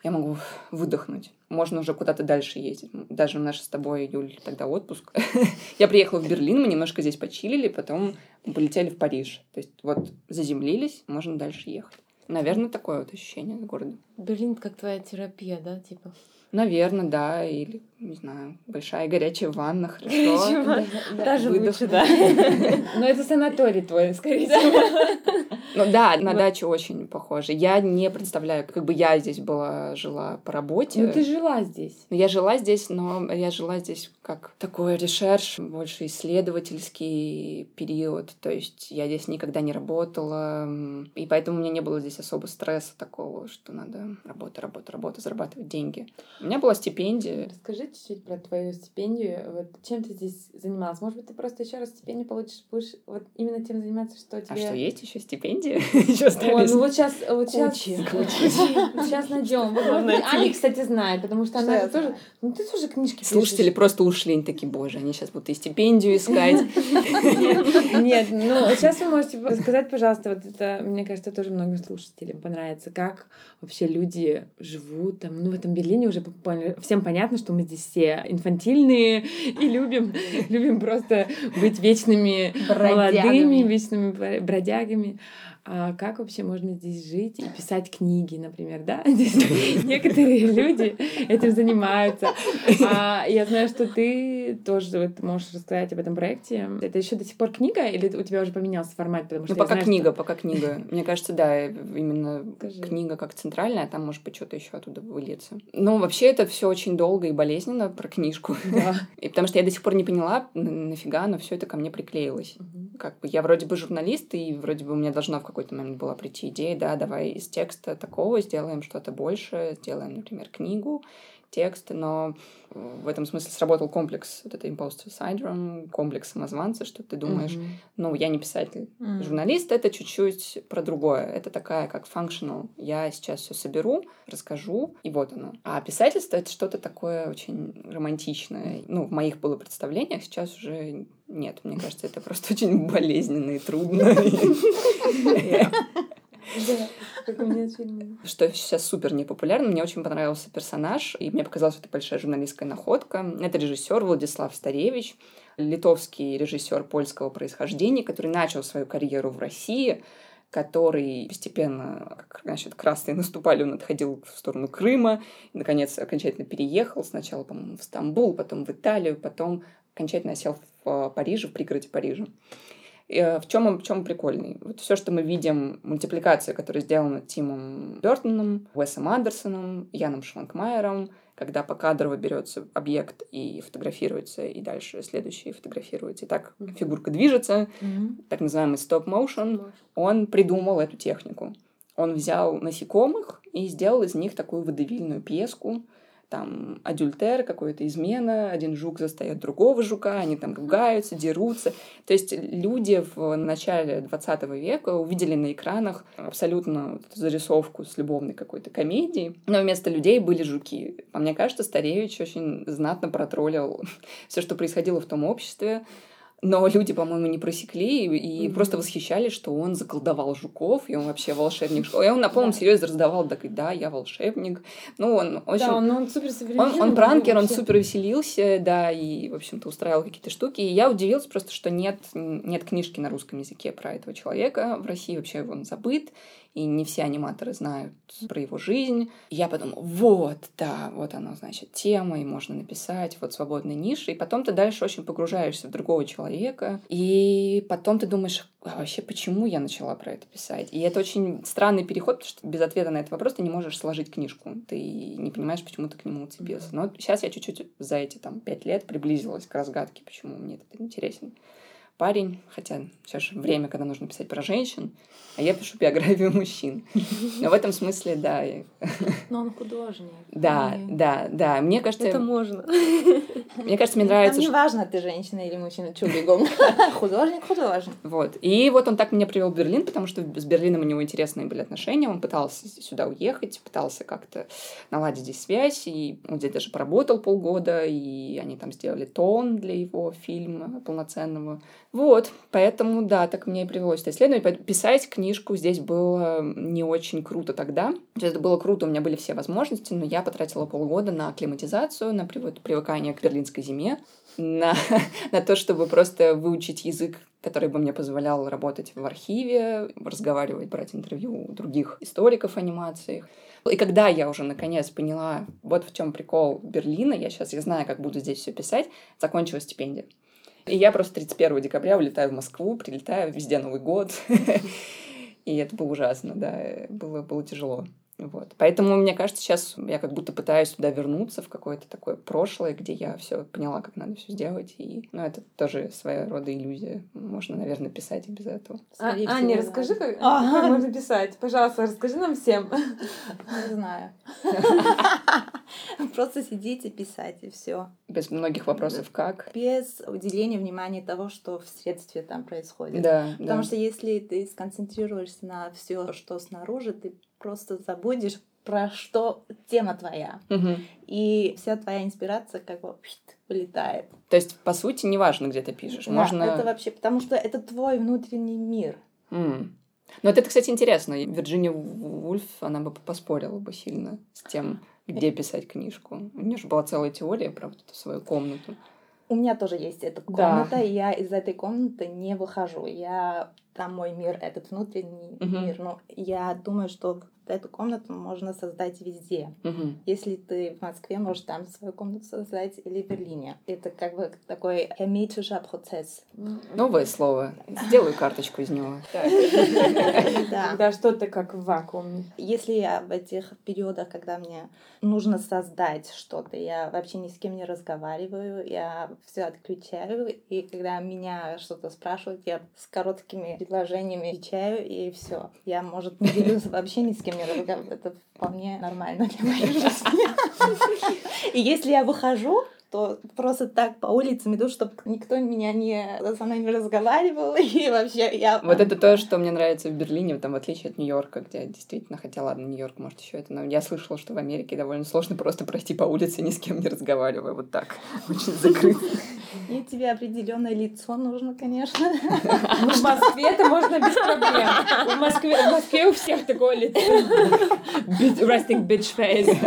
я могу выдохнуть. Можно уже куда-то дальше ездить. Даже наш с тобой, Юль, тогда отпуск. Я приехала в Берлин, мы немножко здесь почилили, потом полетели в Париж. То есть вот заземлились, можно дальше ехать. Наверное, такое вот ощущение от города. Берлин как твоя терапия, да, типа? Наверное, да. Или, не знаю, большая горячая ванна, хорошо. Даже Выдох. лучше, да. Но это санаторий твой, скорее всего. Ну да, на дачу очень похоже. Я не представляю, как бы я здесь была, жила по работе. Ну ты жила здесь. Ну, Я жила здесь, но я жила здесь как такой research, больше исследовательский период. То есть я здесь никогда не работала, и поэтому у меня не было здесь особо стресса такого, что надо работа, работа, работа, зарабатывать деньги. У меня была стипендия. Расскажи чуть-чуть про твою стипендию. Вот чем ты здесь занималась? Может быть, ты просто еще раз стипендию получишь, будешь вот именно тем заниматься, что тебе... А что, есть еще стипендия? Еще Ой, остались? ну вот сейчас, вот сейчас, Кучи. сейчас найдем. Али, кстати, знает, потому что она же тоже, ну ты тоже книжки Слушатели пишешь. просто ушли, они такие, боже, они сейчас будут и стипендию искать. Нет, ну сейчас вы можете сказать, пожалуйста, вот это, мне кажется, тоже многим слушателям понравится, как вообще люди живут там, ну в этом Берлине уже поняли- всем понятно, что мы здесь все инфантильные и любим, любим просто быть вечными молодыми, вечными бро- бродягами. А как вообще можно здесь жить и писать книги, например, да? Некоторые люди этим занимаются. А я знаю, что ты тоже вот можешь рассказать об этом проекте. Это еще до сих пор книга или у тебя уже поменялся формат? Потому что Ну, пока знаю, книга, пока книга. Мне кажется, да, именно Скажи. книга как центральная, там, может быть, что-то еще оттуда выльется. Ну, вообще, это все очень долго и болезненно про книжку. что- Да. И потому что я до сих пор не поняла, нафига, но все это ко мне приклеилось. Мгм. Как бы я вроде бы журналист, и вроде бы у меня должна в какой-то момент была прийти идея, да, давай из текста такого сделаем что-то больше, сделаем, например, книгу. Текст, но в этом смысле сработал комплекс, вот это imposter syndrome, комплекс самозванца, что ты думаешь, mm-hmm. ну, я не писатель. Mm-hmm. Журналист — это чуть-чуть про другое. Это такая, как functional. Я сейчас все соберу, расскажу, и вот оно. А писательство — это что-то такое очень романтичное. Ну, в моих было представлениях, сейчас уже нет. Мне кажется, это просто очень болезненно и трудно. Что сейчас супер непопулярно. Мне очень понравился персонаж, и мне показалось, что это большая журналистская находка. Это режиссер Владислав Старевич, литовский режиссер польского происхождения, который начал свою карьеру в России, который постепенно, как значит, красные наступали, он отходил в сторону Крыма, и, наконец, окончательно переехал. Сначала, по-моему, в Стамбул, потом в Италию, потом окончательно сел в Париже, в пригороде Парижа. Э, в чем он, в чем прикольный? Вот все, что мы видим, мультипликация, которая сделана Тимом Бертоном, Уэсом Андерсоном, Яном Шванкмайером, когда покадрово берется объект и фотографируется, и дальше следующий фотографируется. И так mm-hmm. фигурка движется, mm-hmm. так называемый стоп-моушен, он придумал эту технику. Он взял насекомых и сделал из них такую водевильную пьеску, там адюльтер, какая-то измена, один жук застает другого жука, они там ругаются, дерутся. То есть люди в начале 20 века увидели на экранах абсолютно зарисовку с любовной какой-то комедией, но вместо людей были жуки. А мне кажется, Старевич очень знатно протроллил все, что происходило в том обществе, но люди, по-моему, не просекли и, mm-hmm. просто восхищались, что он заколдовал жуков, и он вообще волшебник. И он на полном серьезе раздавал, так да, я волшебник. Ну, он очень... Да, он, он супер Он, он пранкер, он супер веселился, да, и, в общем-то, устраивал какие-то штуки. И я удивилась просто, что нет, нет книжки на русском языке про этого человека. В России вообще он забыт и не все аниматоры знают про его жизнь. И я подумала, вот, да, вот оно, значит, тема, и можно написать, вот свободная ниша, и потом ты дальше очень погружаешься в другого человека, и потом ты думаешь, а вообще, почему я начала про это писать? И это очень странный переход, потому что без ответа на этот вопрос ты не можешь сложить книжку, ты не понимаешь, почему ты к нему уцепился. Но сейчас я чуть-чуть за эти там пять лет приблизилась к разгадке, почему мне это интересен парень, хотя сейчас же время, когда нужно писать про женщин, а я пишу биографию мужчин. Но в этом смысле, да. Но он художник. Да, и... да, да. Мне кажется... Это можно. Мне кажется, мне нравится... Там не важно, ты женщина или мужчина, чубигом. Художник, художник. Вот. И вот он так меня привел в Берлин, потому что с Берлином у него интересные были отношения. Он пытался сюда уехать, пытался как-то наладить здесь связь, и он здесь даже поработал полгода, и они там сделали тон для его фильма полноценного вот, поэтому, да, так мне и привелось это исследование. Писать книжку здесь было не очень круто тогда. Это было круто, у меня были все возможности, но я потратила полгода на акклиматизацию, на привыкание к берлинской зиме, на, на то, чтобы просто выучить язык который бы мне позволял работать в архиве, разговаривать, брать интервью у других историков анимации. И когда я уже наконец поняла, вот в чем прикол Берлина, я сейчас я знаю, как буду здесь все писать, закончилась стипендия. И я просто 31 декабря улетаю в Москву, прилетаю, везде Новый год. И это было ужасно, да, было, было тяжело. Вот. Поэтому, мне кажется, сейчас я как будто пытаюсь туда вернуться в какое-то такое прошлое, где я все поняла, как надо все сделать. И, ну, это тоже своя рода иллюзия. Можно, наверное, писать и без этого. А, Аня, всего, расскажи, как, ага. как можно писать. Пожалуйста, расскажи нам всем. Не знаю. Просто сидеть и писать, и все. Без многих вопросов как? Без уделения внимания того, что в средстве там происходит. Да, Потому да. что если ты сконцентрируешься на все, что снаружи, ты просто забудешь про что тема твоя. Угу. И вся твоя инспирация как бы вылетает. То есть, по сути, неважно, где ты пишешь. Да, Можно... это вообще, потому что это твой внутренний мир. Mm. Ну, это, кстати, интересно. Вирджиния Вульф, она бы поспорила бы сильно с тем, где писать книжку. У нее же была целая теория про вот эту свою комнату. У меня тоже есть эта комната, да. и я из этой комнаты не выхожу. Я там мой мир, этот внутренний uh-huh. мир. Но я думаю, что эту комнату можно создать везде. Uh-huh. Если ты в Москве, можешь там свою комнату создать или в Берлине. Это как бы такой hermetischer процесс. Новое слово. Сделаю карточку из него. Да, что-то как в вакууме. Если я в этих периодах, когда мне нужно создать что-то, я вообще ни с кем не разговариваю, я все отключаю, и когда меня что-то спрашивают, я с короткими предложениями отвечаю, и все. Я, может, не делюсь вообще ни с кем не разговариваю. Это вполне нормально для моей жизни. И если я выхожу, то просто так по улицам иду, чтобы никто меня не со мной не разговаривал, и вообще я... Вот это то, что мне нравится в Берлине, там, в отличие от Нью-Йорка, где действительно, хотя ладно, Нью-Йорк, может, еще это, но я слышала, что в Америке довольно сложно просто пройти по улице, ни с кем не разговаривая, вот так, очень закрыто. И тебе определенное лицо нужно, конечно. Ну, в Москве это можно без проблем. В Москве, в Москве у всех такое лицо. Resting bitch face.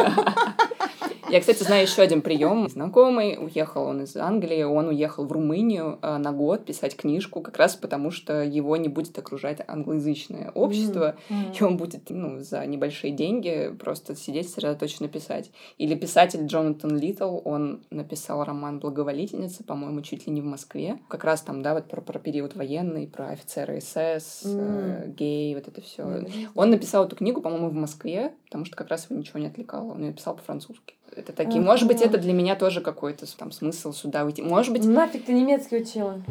Я, кстати, знаю еще один прием. Знакомый уехал он из Англии, он уехал в Румынию э, на год писать книжку, как раз потому, что его не будет окружать англоязычное общество, mm-hmm. и он будет ну, за небольшие деньги просто сидеть сосредоточенно писать. Или писатель Джонатан Литтл, он написал роман «Благоволительница», по-моему, чуть ли не в Москве. Как раз там, да, вот про, про период военный, про офицера СС, mm-hmm. э, гей, вот это все. Mm-hmm. Он написал эту книгу, по-моему, в Москве, потому что как раз его ничего не отвлекало. Он ее писал по-французски. Это такие, ага. может быть, это для меня тоже какой-то там смысл сюда уйти. Может быть... Нафиг ты немецкий учила?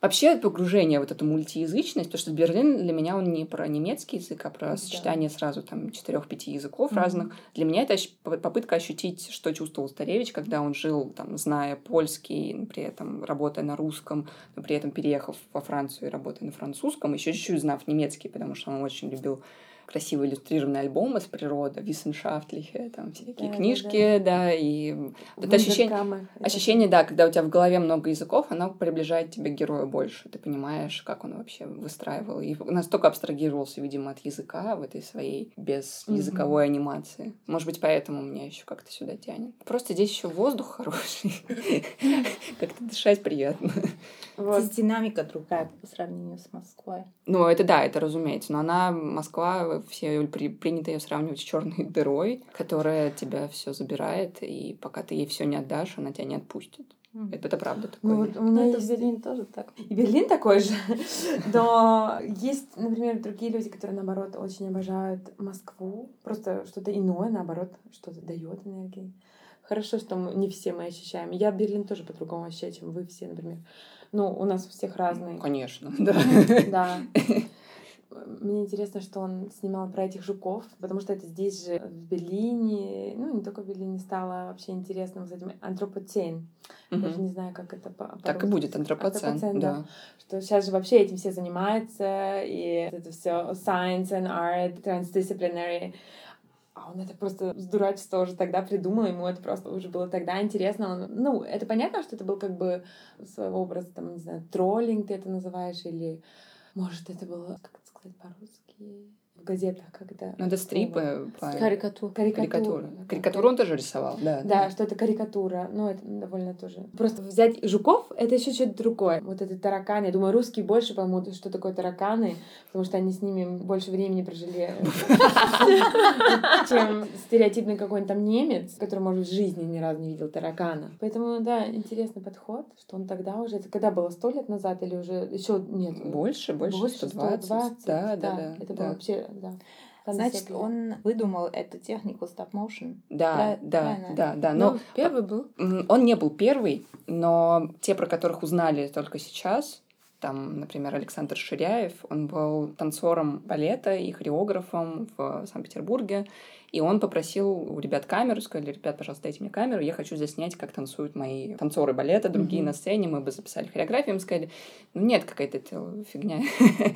Вообще погружение, вот эту мультиязычность, то, что Берлин для меня он не про немецкий язык, а про да. сочетание сразу там четырех-пяти языков mm-hmm. разных. Для меня это попытка ощутить, что чувствовал Старевич, когда он жил, там, зная польский, при этом работая на русском, но при этом переехав во Францию и работая на французском, еще чуть-чуть знав немецкий, потому что он очень любил красиво иллюстрированные альбомы с природы, Виссеншафтлихе, там всякие да, книжки, да, да. да и вот это ощущение, ощущение, да, когда у тебя в голове много языков, оно приближает тебя к герою больше, ты понимаешь, как он вообще выстраивал, и настолько абстрагировался, видимо, от языка в этой своей без языковой угу. анимации. Может быть, поэтому меня еще как-то сюда тянет. Просто здесь еще воздух хороший, как-то дышать приятно. Вот. Здесь динамика другая по сравнению с Москвой. Ну, это да, это разумеется. Но она, Москва, все при, принято ее сравнивать с черной дырой, которая тебя все забирает, и пока ты ей все не отдашь, она тебя не отпустит. Mm. Это, это правда такое. Ну, вот у меня есть Берлин тоже так. И Берлин такой же. Но есть, например, другие люди, которые, наоборот, очень обожают Москву. Просто что-то иное, наоборот, что-то дает энергии. Хорошо, что мы, не все мы ощущаем. Я Берлин тоже по-другому ощущаю, чем вы все, например. Ну, у нас у всех разные. Конечно, да. Да. Мне интересно, что он снимал про этих жуков, потому что это здесь же, в Берлине, ну, не только в Берлине, стало вообще интересным с этим антропоцен. Угу. Даже не знаю, как это по Так и будет, антропоцен, антропоцен да. да. Что сейчас же вообще этим все занимаются, и это все science and art, transdisciplinary. А он это просто с дурачества уже тогда придумал, ему это просто уже было тогда интересно. Он, ну, это понятно, что это был как бы своего образа, там, не знаю, троллинг ты это называешь, или, может, это было, как сказать по-русски, в газетах, когда... Ну, это стрипы. По... Карикатура. Карикатура. Карикатуру он тоже рисовал, да. Да, да, что это карикатура. Ну, это довольно тоже... Просто взять жуков, это еще что-то другое. Вот это тараканы. Я думаю, русские больше поймут, что такое тараканы, потому что они с ними больше времени прожили, чем стереотипный какой-нибудь там немец, который, может, в жизни ни разу не видел таракана. Поэтому, да, интересный подход, что он тогда уже... Это когда было? Сто лет назад или уже еще нет? Больше, больше, 120. Да, да, да. Это было вообще да. Значит, он выдумал эту технику stop motion. Да, Про... да, Правильно? да, да. Но ну, первый был. Он не был первый, но те, про которых узнали только сейчас, там, например, Александр Ширяев, он был танцором балета и хореографом в Санкт-Петербурге. И он попросил у ребят камеру, сказали, ребят, пожалуйста, дайте мне камеру, я хочу заснять, как танцуют мои танцоры балета, другие mm-hmm. на сцене, мы бы записали хореографию, им сказали, ну нет, какая-то фигня,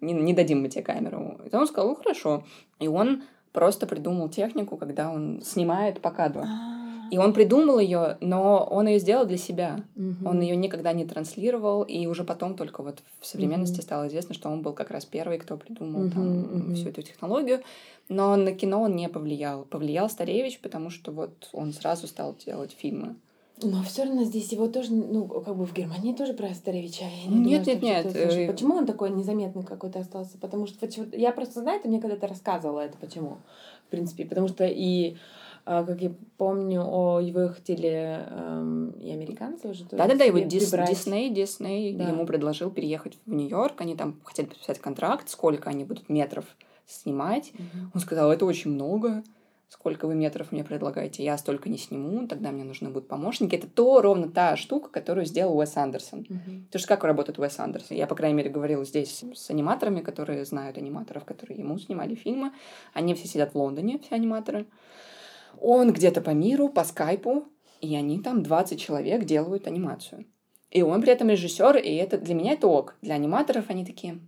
не, не дадим мы тебе камеру. И он сказал, ну хорошо. И он просто придумал технику, когда он снимает по кадру. И он придумал ее, но он ее сделал для себя. Mm-hmm. Он ее никогда не транслировал, и уже потом только вот в современности mm-hmm. стало известно, что он был как раз первый, кто придумал mm-hmm. там всю эту технологию. Но на кино он не повлиял. Повлиял Старевич, потому что вот он сразу стал делать фильмы. Но все равно здесь его тоже, ну, как бы в Германии тоже про Старевича. Я не нет, думаю, нет, нет. Э... Почему он такой незаметный какой-то остался? Потому что я просто знаю, ты мне когда-то рассказывала это, почему, в принципе. Потому что и а, как я помню, о его хотели эм, и американцы уже Да-да-да, его Дис, Дисней, Дисней да. ему предложил переехать в Нью-Йорк, они там хотели подписать контракт, сколько они будут метров снимать. Угу. Он сказал, это очень много, сколько вы метров мне предлагаете, я столько не сниму, тогда мне нужны будут помощники. Это то ровно та штука, которую сделал Уэс Андерсон. Мгм. Потому что как работает Уэс Андерсон? Я, по крайней мере, говорила здесь с аниматорами, которые знают аниматоров, которые ему снимали фильмы. Они все сидят в Лондоне, все аниматоры. Он где-то по миру, по скайпу, и они там 20 человек делают анимацию. И он при этом режиссер, и это для меня это ок. Для аниматоров они такие,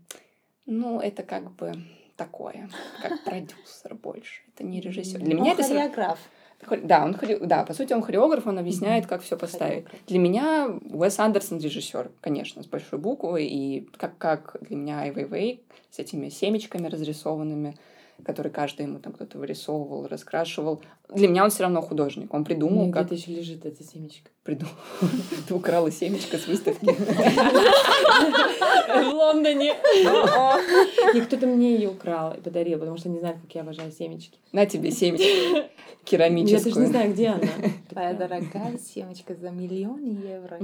ну, это как бы такое, как продюсер больше. Это не режиссер. Для меня это хореограф. Хор- Да, он хоре- да, по сути, он хореограф, он объясняет, как все поставить. Хореограф. Для меня Уэс Андерсон режиссер, конечно, с большой буквы, и как, как для меня Ай Вейвей с этими семечками разрисованными, которые каждый ему там кто-то вырисовывал, раскрашивал. Для меня он все равно художник. Он придумал, Мне как где-то еще лежит эта семечка. придумал. Ты украла семечко с выставки. В Лондоне. И кто-то мне ее украл и подарил, потому что не знает, как я обожаю семечки. На тебе семечко Я даже не керамическую. знаю, где она. Твоя дорогая семечка за миллион евро.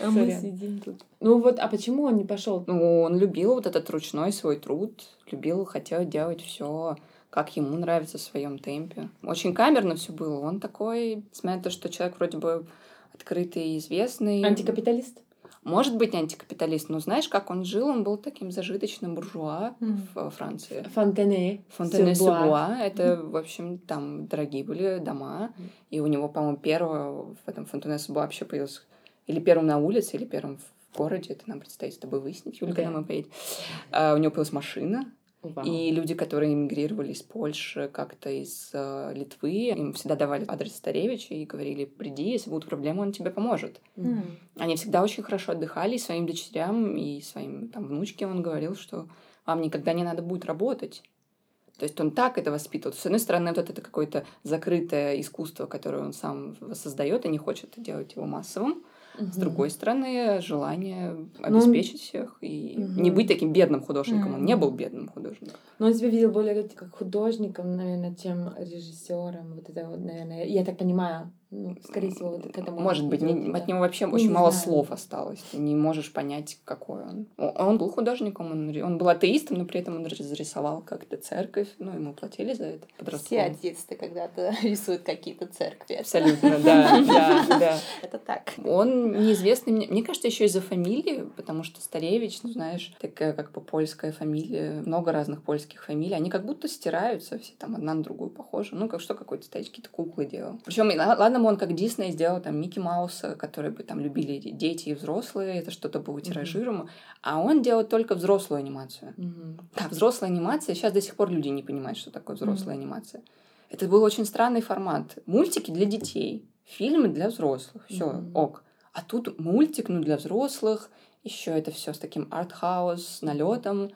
А мы сидим тут. Ну вот, а почему он не пошел? Ну, он любил вот этот ручной свой труд, любил, хотел делать все как ему нравится в своем темпе. Очень камерно все было. Он такой, несмотря на то, что человек вроде бы открытый и известный. Антикапиталист? Может быть, антикапиталист, но знаешь, как он жил? Он был таким зажиточным буржуа Мгм. в Франции. Фонтене. Фонтене. Сюрбуа. Это, в общем, там дорогие были дома. И у него, по-моему, первого в этом Фонтене Сюрбуа вообще появился или первым на улице, или первым в городе. Это нам предстоит с тобой выяснить, Юля, когда Да. мы поедем. А, у него появилась машина. Вау. И люди, которые эмигрировали из Польши, как-то из э, Литвы, им всегда давали адрес Старевича и говорили, приди, если будут проблемы, он тебе поможет. М. Они всегда очень хорошо отдыхали, и своим дочерям, и своим там, внучке он говорил, что вам никогда не надо будет работать. То есть он так это воспитывал. С одной стороны, вот это какое-то закрытое искусство, которое он сам создает и не хочет делать его массовым. С другой стороны, желание обеспечить всех и не Мгм. быть таким бедным художником. Он не был бедным художником. Но он тебя видел более как художником, наверное, чем режиссером. Вот это вот, наверное, я так понимаю. Ну, скорее всего, вот к этому. Может быть, не- от него вообще Ну, очень не мало знаю. слов осталось. Ты не можешь понять, какой он. О- Он был художником, он, он был атеистом, но при этом он разрисовал как-то церковь. Ну, ему платили за это. Все отец-то когда-то рисуют какие-то церкви. Абсолютно, да, да, да. Это так. Он неизвестный, мне, мне кажется, еще из-за фамилии, потому что Старевич, ну, знаешь, такая как бы польская фамилия, много разных польских фамилий, они как будто стираются, все там одна на другую похожи. Ну, как что какой-то Старевич, какие-то куклы делал. Причем, ладно бы он как Дисней сделал там Микки Мауса, который бы там любили дети и взрослые, это что-то было тиражируемо, а он делает только взрослую анимацию. Мгм. Да, взрослая анимация. Сейчас до сих пор люди не понимают, что такое взрослая анимация. Это был очень странный формат. Мультики для детей, фильмы для взрослых. Все, Мгм. ок. А тут мультик, ну, для взрослых. Еще это все с таким арт-хаус, налетом.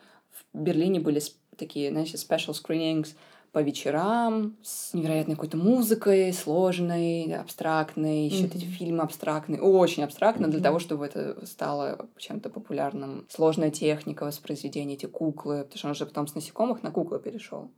В Берлине были такие, знаете, special screenings по вечерам с невероятной какой-то музыкой, сложной, абстрактной, еще эти Мгм. фильмы абстрактные, очень абстрактно для Мгм. того, чтобы это стало чем-то популярным. Сложная техника воспроизведения, эти куклы, потому что он же потом с насекомых на куклы перешел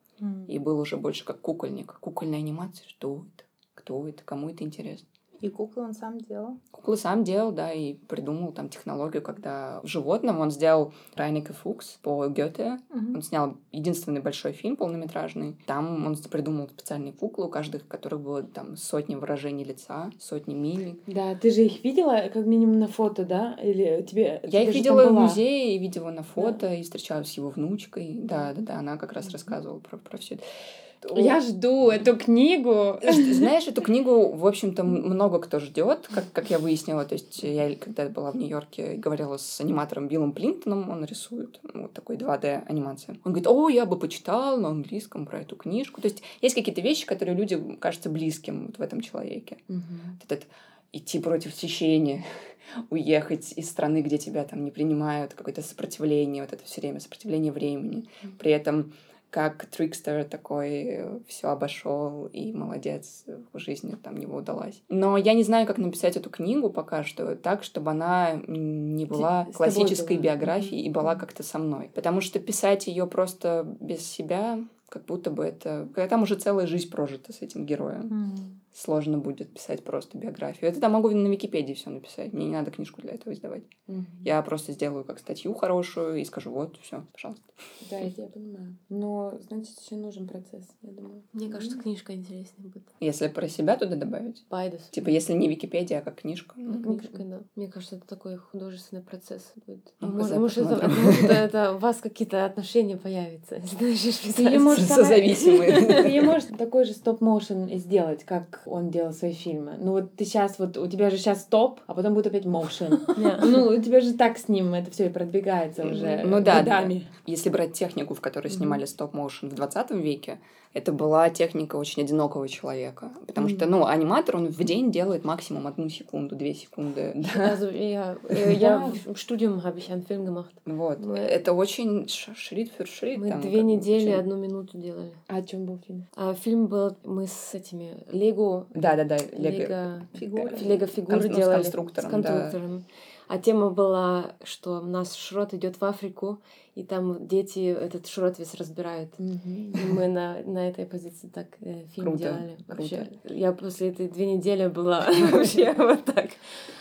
и был уже больше как кукольник. Кукольная анимация, что это? Кто это? Кому это интересно? И куклы он сам делал. Куклы сам делал, да, и придумал там технологию, когда в животном он сделал Райника Фукс по Гёте. Он снял единственный большой фильм полнометражный. Там он придумал специальные куклы, у каждых которых было там сотни выражений лица, сотни мимик. Да, ты же их видела как минимум на фото, да? Или тебе... Я их видела в музее, и видела на фото, и встречалась с его внучкой. Да, да, да, она как раз рассказывала про, про все это. Я жду эту книгу. Знаешь, эту книгу, в общем-то, много кто ждет, как, как я выяснила. То есть я, когда была в Нью-Йорке, говорила с аниматором Биллом Плинтоном, он рисует ну, вот такой 2D-анимация. Он говорит, о, я бы почитал на английском про эту книжку. То есть есть какие-то вещи, которые людям кажутся близким вот в этом человеке. Мгм. Вот этот идти против течения, уехать из страны, где тебя там не принимают, какое-то сопротивление, вот это все время сопротивление времени. При этом как Трикстер такой все обошел и молодец, в жизни там него удалась. Но я не знаю, как написать эту книгу пока что так, чтобы она не была тобой классической была. биографией и была как-то со мной. Потому что писать ее просто без себя, как будто бы это... Там уже целая жизнь прожита с этим героем. Сложно будет писать просто биографию. Это там могу на Википедии все написать. Мне не надо книжку для этого издавать. Мгм. Я просто сделаю как статью хорошую и скажу, вот, все, пожалуйста. Да, я тебя понимаю. Но, значит, еще нужен процесс, я думаю. Мне кажется, книжка интереснее будет. Если про себя туда добавить. Байдес. Типа, если не Википедия, а как книжка. ну, Книжка, да. Мне кажется, это такой художественный процесс будет. Ну, может, может, это, может, это у вас какие-то отношения появятся. Или, может, Созависимые. Ты можешь такой же стоп-моушен сделать, как он делал свои фильмы. Ну вот ты сейчас, вот у тебя же сейчас стоп, а потом будет опять моушен. Ну, у тебя же так с ним это все и продвигается уже Ну да. Если брать технику, в которой снимали стоп-моушен в 20 веке, это была техника очень одинокого человека. Потому что, ну, аниматор, он в день делает максимум одну секунду, две секунды. Я, я в Studium habe ich einen Film gemacht. Вот. Это очень шрит für шрит. Мы две недели, одну минуту делали. А о чем был фильм? А фильм был, мы с этими Лего, Лего. Лего, Фигуры. Лего фигуры Кон- с делали. конструктором, С конструктором. А тема была, что наш шрот идет в Африку, и там дети этот шрот весь разбирают. И мы на, на этой позиции так э, фильм Круто, делали. круто. Вообще, я после этой две недели была вообще вот так.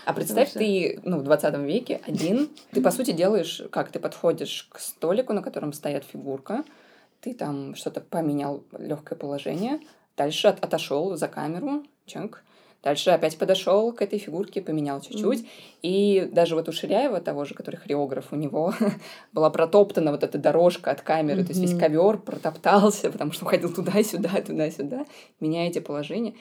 А представь, ты ну, в 20 веке один, ты, по сути, делаешь, как ты подходишь к столику, на котором стоит фигурка, ты там что-то поменял легкое положение, дальше от- отошел за камеру, чек, дальше опять подошел к этой фигурке, поменял чуть-чуть, и даже вот у Ширяева, того же, который хореограф, у него была протоптана вот эта дорожка от камеры, то есть весь ковер протоптался, потому что ходил туда-сюда, туда-сюда, меняете положение.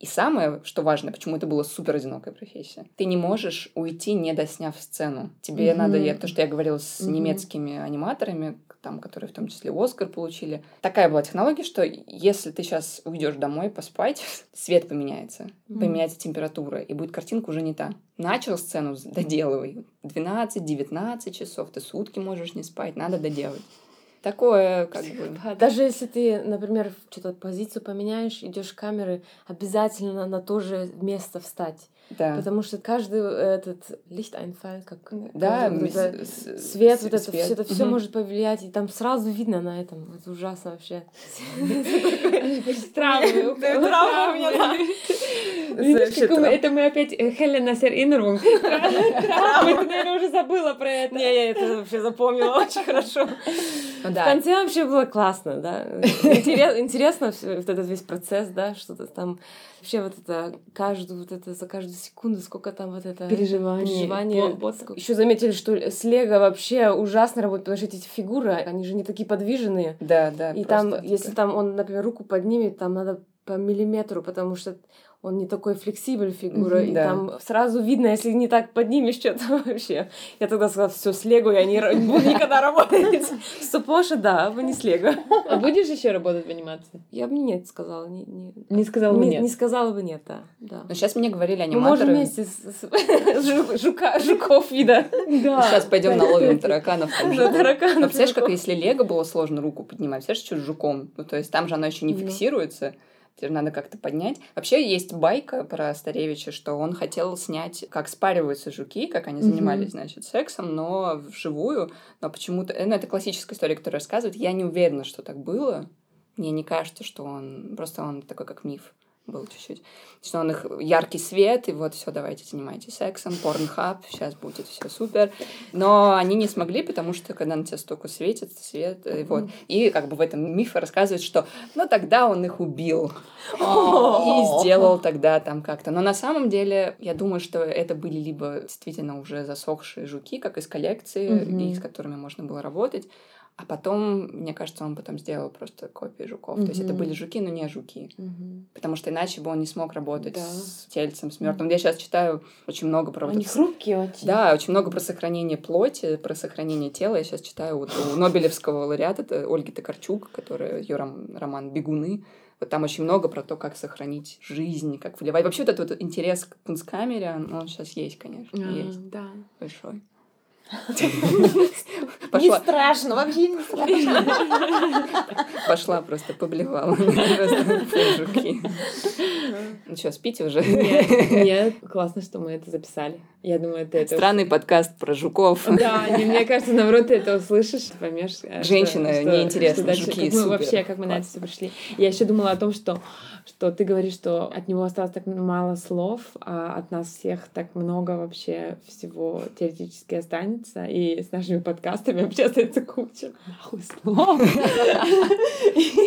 И самое, что важно, почему это была супер одинокая профессия. Ты не можешь уйти, не досняв сцену. Тебе Мгм. надо, я, то, что я говорила с Мгм. немецкими аниматорами, там, которые в том числе Оскар получили. Такая была технология, что если ты сейчас уйдешь домой поспать, свет поменяется, поменяется температура, и будет картинка уже не та. Начал сцену, доделывай. 12-19 часов, ты сутки можешь не спать, надо доделать. Такое, как бы... Даже если ты, например, что-то позицию поменяешь, идешь камеры, обязательно на то же место встать. Да. Потому что каждый этот Lichteinfall, как Да, вот это свет, с- вот это свет. все, это все Мгм. может повлиять, и там сразу видно на этом. Это ужасно вообще. Травмы. Травмы у меня, это мы опять э, Хеленас Erinnerung. Травмы, ты, наверное, уже забыла про это. Не, я это вообще запомнила очень хорошо. Ну В конце вообще было классно, да. Интерес- Интересно вот этот весь процесс, да, что-то там. Вообще вот это, каждую вот это, за каждую секунду, сколько там вот это... Переживание. переживание. Вот- вот. Еще заметили, что с Лего вообще ужасно работает, потому что эти фигуры, они же не такие подвижные. да, да. И там, если типа- там он, например, руку поднимет, там надо по миллиметру, потому что он не такой флексибель фигура, Мгм, и да. там сразу видно, если не так поднимешь что-то вообще. Я тогда сказала, все, с Лего я не буду никогда работать. С Топоши, да, а не с Лего. А будешь еще работать в анимации? Я бы нет сказала, не, не, Не сказала бы не, нет. не сказала бы нет, да. да. Но сейчас мне говорили Мы можем аниматоры... вместе с, с- жу- жука, жуков вида. Да. Сейчас пойдем наловим тараканов. же. Да, тараканов, А представляешь, как если Лего было сложно руку поднимать, представляешь, что с жуком? Ну, то есть там же оно еще не Ну. фиксируется, теперь надо как-то поднять. Вообще есть байка про Старевича, что он хотел снять, как спариваются жуки, как они занимались, значит, сексом, но вживую, но почему-то... Ну, это классическая история, которую рассказывают. Я не уверена, что так было. Мне не кажется, что он... Просто он такой, как миф был чуть-чуть. Что он их яркий свет, и вот все, давайте занимайтесь сексом, порнхаб, сейчас будет все супер. Но они не смогли, потому что когда на тебя столько светит, свет, и вот. И как бы в этом мифе рассказывают, что ну тогда он их убил. И сделал тогда там как-то. Но на самом деле, я думаю, что это были либо действительно уже засохшие жуки, как из коллекции, и с которыми можно было работать. А потом, мне кажется, он потом сделал просто копии жуков. То есть это были жуки, но не жуки. Мгм. Потому что иначе бы он не смог работать Да. с тельцем, с мертвым. Я сейчас читаю очень много про вот Они это- хрупкие очень. Да, очень много про сохранение плоти, про сохранение тела. Я сейчас читаю вот у Нобелевского лауреата, это Ольги Токарчук, которая ее ром- роман «Бегуны». Вот там очень много про то, как сохранить жизнь, как вливать. Вообще вот этот вот интерес к кунсткамере, он сейчас есть, конечно, А, есть Да. большой. Не страшно, вообще не страшно. пошла просто поблевала. Ну что, спите уже? Нет, классно, что мы это записали. Я думаю, ты это... Странный подкаст про жуков. Да, мне кажется, наоборот, ты это услышишь, поймешь. э, что дальше, жуки супер. вообще, как мы на это все пришли. Я еще думала о том, что, что ты говоришь, что от него осталось так мало слов, а от нас всех так много вообще всего теоретически останется, и с нашими подкастами вообще остается куча нахуй слов.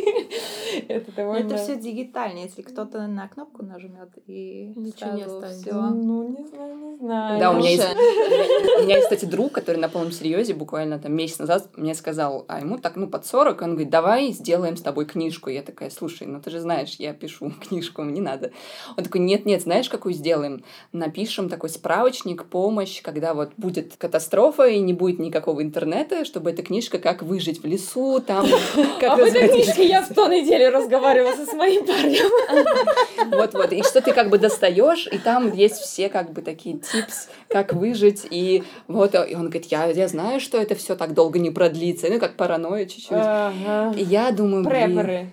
Но довольно... это все дигитально. Если кто-то на кнопку нажмет и Ничего не останется. всё. Ну, не знаю, не знаю. Да, у меня есть, у меня есть, кстати, друг, который на полном серьезе буквально там месяц назад мне сказал, а ему так, ну, под 40, он говорит, давай сделаем с тобой книжку. Я такая, слушай, ну ты же знаешь, я пишу книжку, не надо. Он такой, нет-нет, знаешь, какую сделаем? Напишем такой справочник, помощь, когда вот будет катастрофа и не будет никакого интернета, чтобы эта книжка как выжить в лесу, там, как Об этой книжке я в ту неделю разговаривала со своим парнем. Вот-вот. И что ты как бы достаешь, и там есть все как бы такие типс, как выжить. И вот и он говорит, я, я знаю, что это все так долго не продлится. Ну, как паранойя чуть-чуть. Ага. И я думаю, Препоры.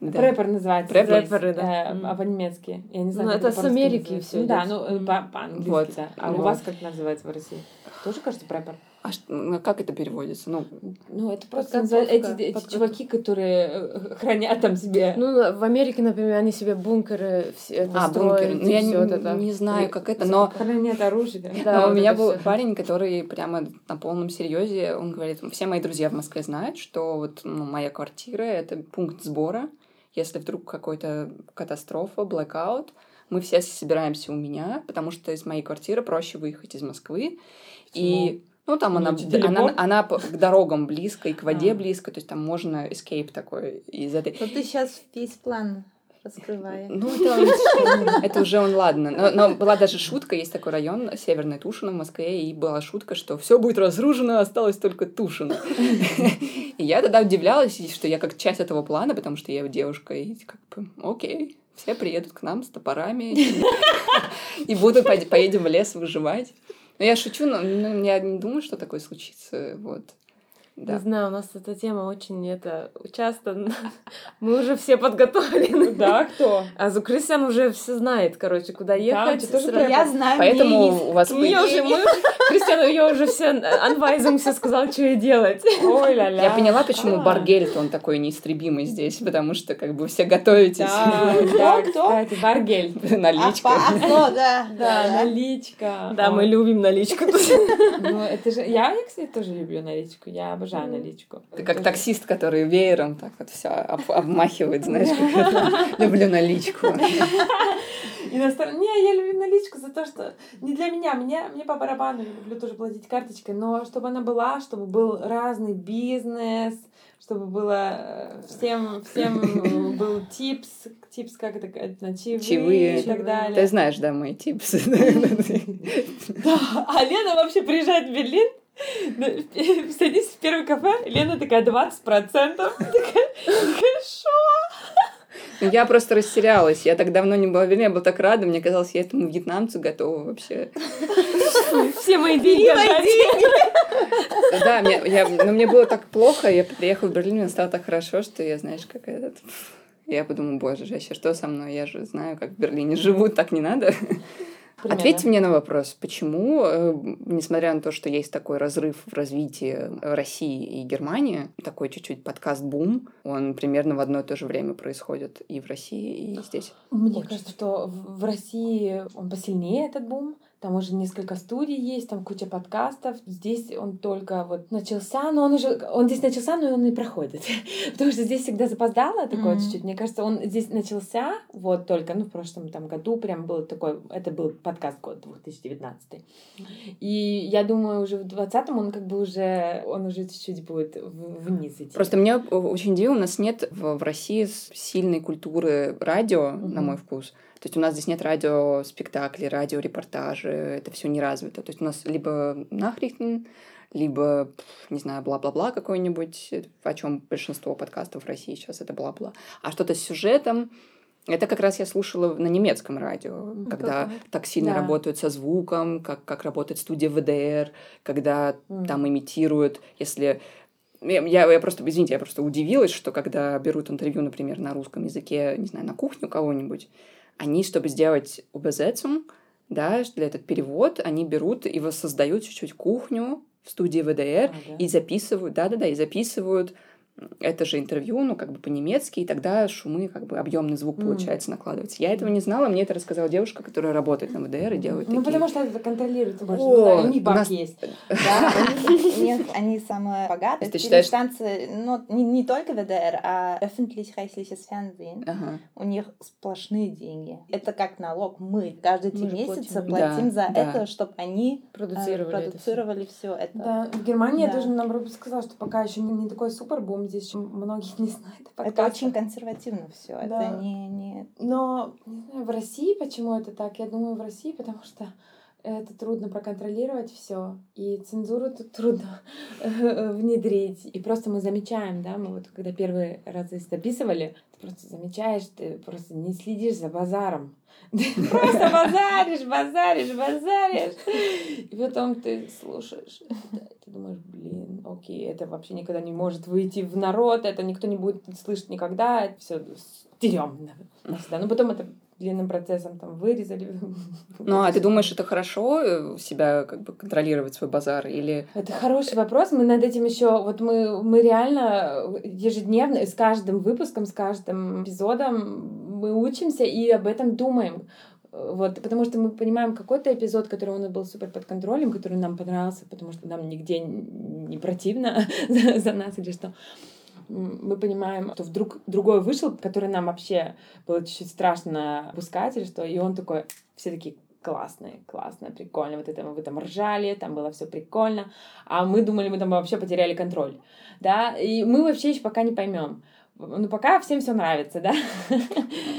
да. Препор называется. Здесь, Препоры, да. э. А по-немецки. Я не знаю, Ну, это с Америки всё Ну да, ну э, по- по-английски, Вот. да. А у вас как называется в России? Тоже, кажется, препор? А ну, как это переводится? Ну, Ну, это просто Подготовка, называют- эти, эти подготовка. чуваки, которые э, хранят там себе... Ну, в Америке, например, они себе бункеры все это а, строят, бункеры. Ну, я не, это. не знаю, как это, но... Хранят оружие. Да, Но у вот меня это был всё. парень, который прямо на полном серьезе, он говорит, все мои друзья в Москве знают, что вот ну, моя квартира это пункт сбора. Если вдруг какой-то катастрофа, blackout, мы все собираемся у меня, потому что из моей квартиры проще выехать из Москвы. И ну, там Ну, она, она, она к дорогам близко и к воде А. близко, то есть там можно escape такой из этой. Вот ты сейчас весь план раскрываешь. Ну, это, это уже он, ладно. Но, но была даже шутка, есть такой район, Северная Тушино в Москве, и была шутка, что все будет разрушено, осталось только Тушино. И я тогда удивлялась, что я как часть этого плана, потому что я девушка, и как бы, окей, все приедут к нам с топорами и будут, поедем в лес выживать. Но я шучу, но ну, я не думаю, что такое случится, вот. Не Да. знаю, у нас эта тема очень это часто. Мы уже все подготовлены. Да, кто? А за Кристиан уже все знает, короче, куда Да, ехать. ты тоже. Я знаю, Поэтому у вас... Мне уже, мы, Кристиан ее уже все анвайзом все сказал, что ей делать. Ой, ля-ля. Я поняла, почему А. Баргельт, он такой неистребимый здесь, потому что как бы все готовитесь. Да, да, Кто? кстати, Баргель. Наличка. А, да, Да, наличка. Да, мы любим наличку. Ну, это же... Я, я, кстати, тоже люблю наличку. Я обожаю наличку. Ты как Тоже- таксист, который веером так вот все обмахивает, знаешь, как это. люблю наличку. Иностран... Не, я люблю наличку за то, что не для меня. Мне, мне по барабану, я люблю тоже платить карточкой, но чтобы она была, чтобы был разный бизнес, чтобы было э, всем, всем э, был типс, типс, как это, говорить, на чаевые, Чаевые. и так далее. Ты знаешь, да, мои типсы. Да, а Лена вообще приезжает в Берлин, садись в первое кафе, Лена такая 20%. Такая, такая, шо? Ну, Я просто растерялась. Я так давно не была в Берлине, я была так рада. Мне казалось, я этому вьетнамцу готова вообще. Все мои деньги. Да, мне, я, но мне было так плохо. Я приехала в Берлин, мне стало так хорошо, что я, знаешь, как этот... Я подумала, боже, вообще, что со мной? Я же знаю, как в Берлине живут, так не надо. Примерно. Ответьте мне на вопрос, почему, э, несмотря на то, что есть такой разрыв в развитии России и Германии, такой чуть-чуть подкаст-бум, он примерно в одно и то же время происходит и в России, и здесь. Мне Очень. кажется, что в России он посильнее, этот бум. Там уже несколько студий есть, там куча подкастов. Здесь он только вот начался, но он уже... Он здесь начался, но он и проходит. Потому что здесь всегда запоздало такое Мгм. чуть-чуть. Мне кажется, он здесь начался вот только, ну, в прошлом там году прям был такой... Это был подкаст год 2019. И я думаю, уже в 2020 он как бы уже... Он уже чуть-чуть будет вниз идти. Просто мне очень удивило, у нас нет в, в России сильной культуры радио, на Мгм. мой вкус. То есть у нас здесь нет радиоспектаклей, радиорепортажи, это все не развито. То есть у нас либо нахрихтен, либо, не знаю, бла-бла-бла какой-нибудь, о чем большинство подкастов в России сейчас это бла-бла. А что-то с сюжетом, это как раз я слушала на немецком радио, когда какое? так сильно Да. работают со звуком, как, как работает студия ВДР, когда Мгм. там имитируют, если я, я просто, извините, я просто удивилась, что когда берут интервью, например, на русском языке, не знаю, на кухню кого-нибудь, они, чтобы сделать Übersetzung, да, для этот перевод они берут и воссоздают чуть-чуть кухню в студии ВДР А, да? и записывают, да-да-да, и записывают это же интервью, ну, как бы по-немецки, и тогда шумы, как бы объемный звук, получается, накладывается. Я этого не знала, мне это рассказала девушка, которая работает на ВДР и делает Ну, такие... потому что это контролируется больше. О, Ну, да, у них бабки нас- есть. Да, них они самые богатые. Ты считаешь- Телестанции, ну, не, не только ВДР, а öffentlich-rechtliches Fernsehen. Ага. У них сплошные деньги. Это как налог. Мы каждые три месяца платим. за это, чтобы они э, Продуцировали все это. Да, в Германии я Да. тоже, наоборот, сказала, что пока еще не такой супер бум, здесь еще многие не знают Это очень консервативно все. Да. Это не, не... Но, не знаю, в России почему это так? Я думаю, в России, потому что это трудно проконтролировать все, и цензуру тут трудно внедрить. И просто мы замечаем, да, мы вот когда первый раз здесь записывали, ты просто замечаешь, ты просто не следишь за базаром. Ты просто базаришь, базаришь, базаришь. И потом ты слушаешь это, ты думаешь, блин, окей, это вообще никогда не может выйти в народ, это никто не будет слышать никогда, все стерем. Ну, потом это длинным процессом там вырезали. Ну, а ты думаешь, это хорошо э, себя как бы контролировать свой базар или... Это хороший вопрос. Мы над этим еще, вот мы, мы реально ежедневно, с каждым выпуском, с каждым эпизодом мы учимся и об этом думаем. Вот, потому что мы понимаем какой-то эпизод, который у нас был супер под контролем, который нам понравился, потому что нам нигде не противно за, за нас или что. Мы понимаем, что вдруг другой вышел, который нам вообще было чуть-чуть страшно пускать или что, и он такой, все такие классные, классные, прикольно, вот это вы там ржали, там было все прикольно, а мы думали, мы там вообще потеряли контроль, да, и мы вообще еще пока не поймем. Ну, пока всем все нравится, да?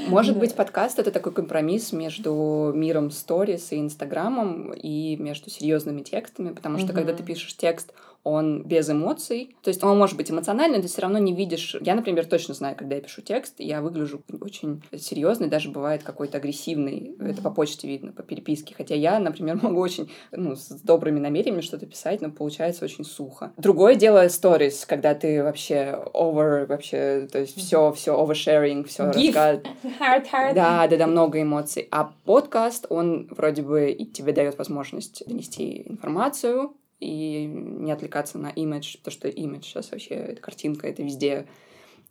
Может быть, подкаст — это такой компромисс между миром сторис и инстаграмом и между серьезными текстами, потому что когда Мгм. ты пишешь текст, он без эмоций. То есть он может быть эмоциональный, но ты все равно не видишь... Я, например, точно знаю, когда я пишу текст, я выгляжу очень серьезный, даже бывает какой-то агрессивный. Это по почте видно, по переписке. Хотя я, например, могу очень ну, с добрыми намерениями что-то писать, но получается очень сухо. Другое дело stories, когда ты вообще over, вообще, то есть все, все oversharing, все рассказываешь. Hard, hard. Да, да, да, много эмоций. А подкаст, он вроде бы тебе дает возможность донести информацию и не отвлекаться на имидж, потому что имидж сейчас вообще, это картинка, это везде.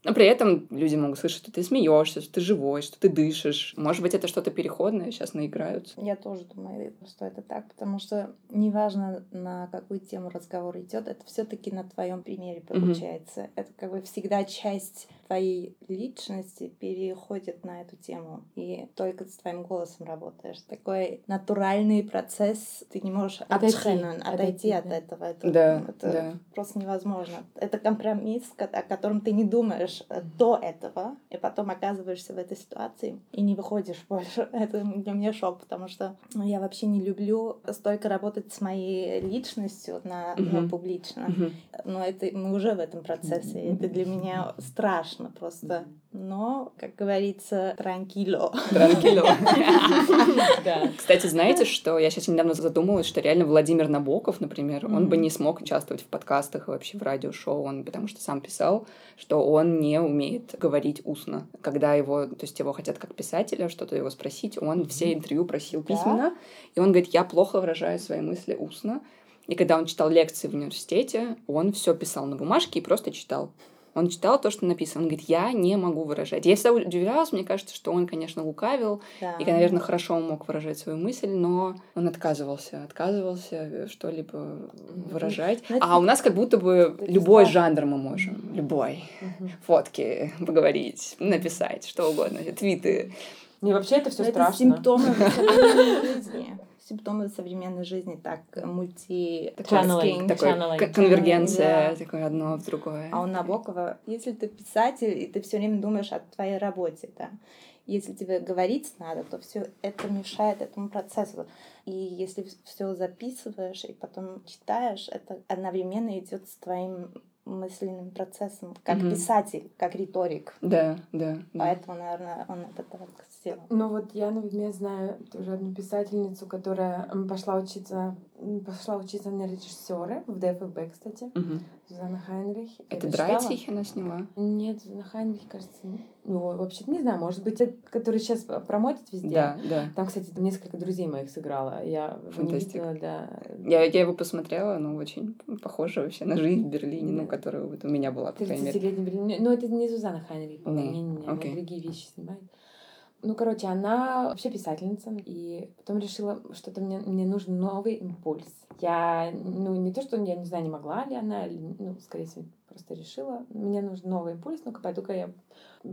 Но при этом люди могут слышать, что ты смеешься, что ты живой, что ты дышишь. Может быть, это что-то переходное, сейчас наиграются. Я тоже думаю, что это так, потому что неважно, на какую тему разговор идет, это все-таки на твоем примере получается. Это как бы всегда часть твоей личности переходит на эту тему, и только с твоим голосом работаешь. Такой натуральный процесс, ты не можешь Отойти. отойти, отойти от да. этого. Это, Да, это да. просто невозможно. Это компромисс, ко- о котором ты не думаешь э, до этого, и потом оказываешься в этой ситуации и не выходишь больше. Это для меня шок, потому что ну, я вообще не люблю столько работать с моей личностью на, ну, Мгм. публично. Мгм. Но это мы уже в этом процессе. Это для меня страшно просто. Но, как говорится, транкило. Транкило. Да. Кстати, знаете, что я сейчас недавно задумалась, что реально Владимир Набоков, например, он бы не смог участвовать в подкастах и вообще в радиошоу, он потому что сам писал, что он не умеет говорить устно. Когда его, то есть его хотят как писателя что-то его спросить, он все интервью просил письменно, и он говорит, я плохо выражаю свои мысли устно. И когда он читал лекции в университете, он все писал на бумажке и просто читал. Он читал то, что написано. Он говорит, я не могу выражать. Я всегда удивлялась, мне кажется, что он, конечно, лукавил, Да. и, наверное, хорошо он мог выражать свою мысль, но он отказывался, отказывался что-либо выражать. Это- А у нас как будто бы Это любой страшно. жанр мы можем. Любой. Фотки, поговорить, написать, что угодно, твиты. И вообще это все Но страшно. Это симптомы жизни. Симптомы современной жизни, так мульти Channeling. Такой Channeling. конвергенция, Да. такое одно в другое. А у Набокова, если ты писатель, и ты все время думаешь о твоей работе, да, если тебе говорить надо, то все это мешает этому процессу. И если все записываешь и потом читаешь, это одновременно идет с твоим мысленным процессом, как Мгм. писатель, как риторик. Да, да. да. Поэтому, наверное, он это так сделал. Ну вот я, например, знаю тоже одну писательницу, которая пошла учиться пошла учиться на режиссера в ДФБ, кстати. Угу. Зузанна Хайнрих. Это Драйтих она сняла? Нет, Зузанна Хайнрих, кажется, ну, вообще не знаю, может быть, это, который сейчас промотит везде. Да, да. Там, кстати, несколько друзей моих сыграла. Я не видела, да. Я, я его посмотрела, ну, очень похоже вообще на жизнь в Берлине, да. ну, которая вот у меня была, по крайней мере. Берлин. Ну, это не Зузанна Хайнрих, по-моему, не, не, не, она другие вещи снимает. Ну, короче, она вообще писательница, и потом решила, что-то мне, мне нужен новый импульс. Я, ну, не то, что я не знаю, не могла ли она, или, ну, скорее всего, просто решила, мне нужен новый импульс, ну-ка, пойду-ка я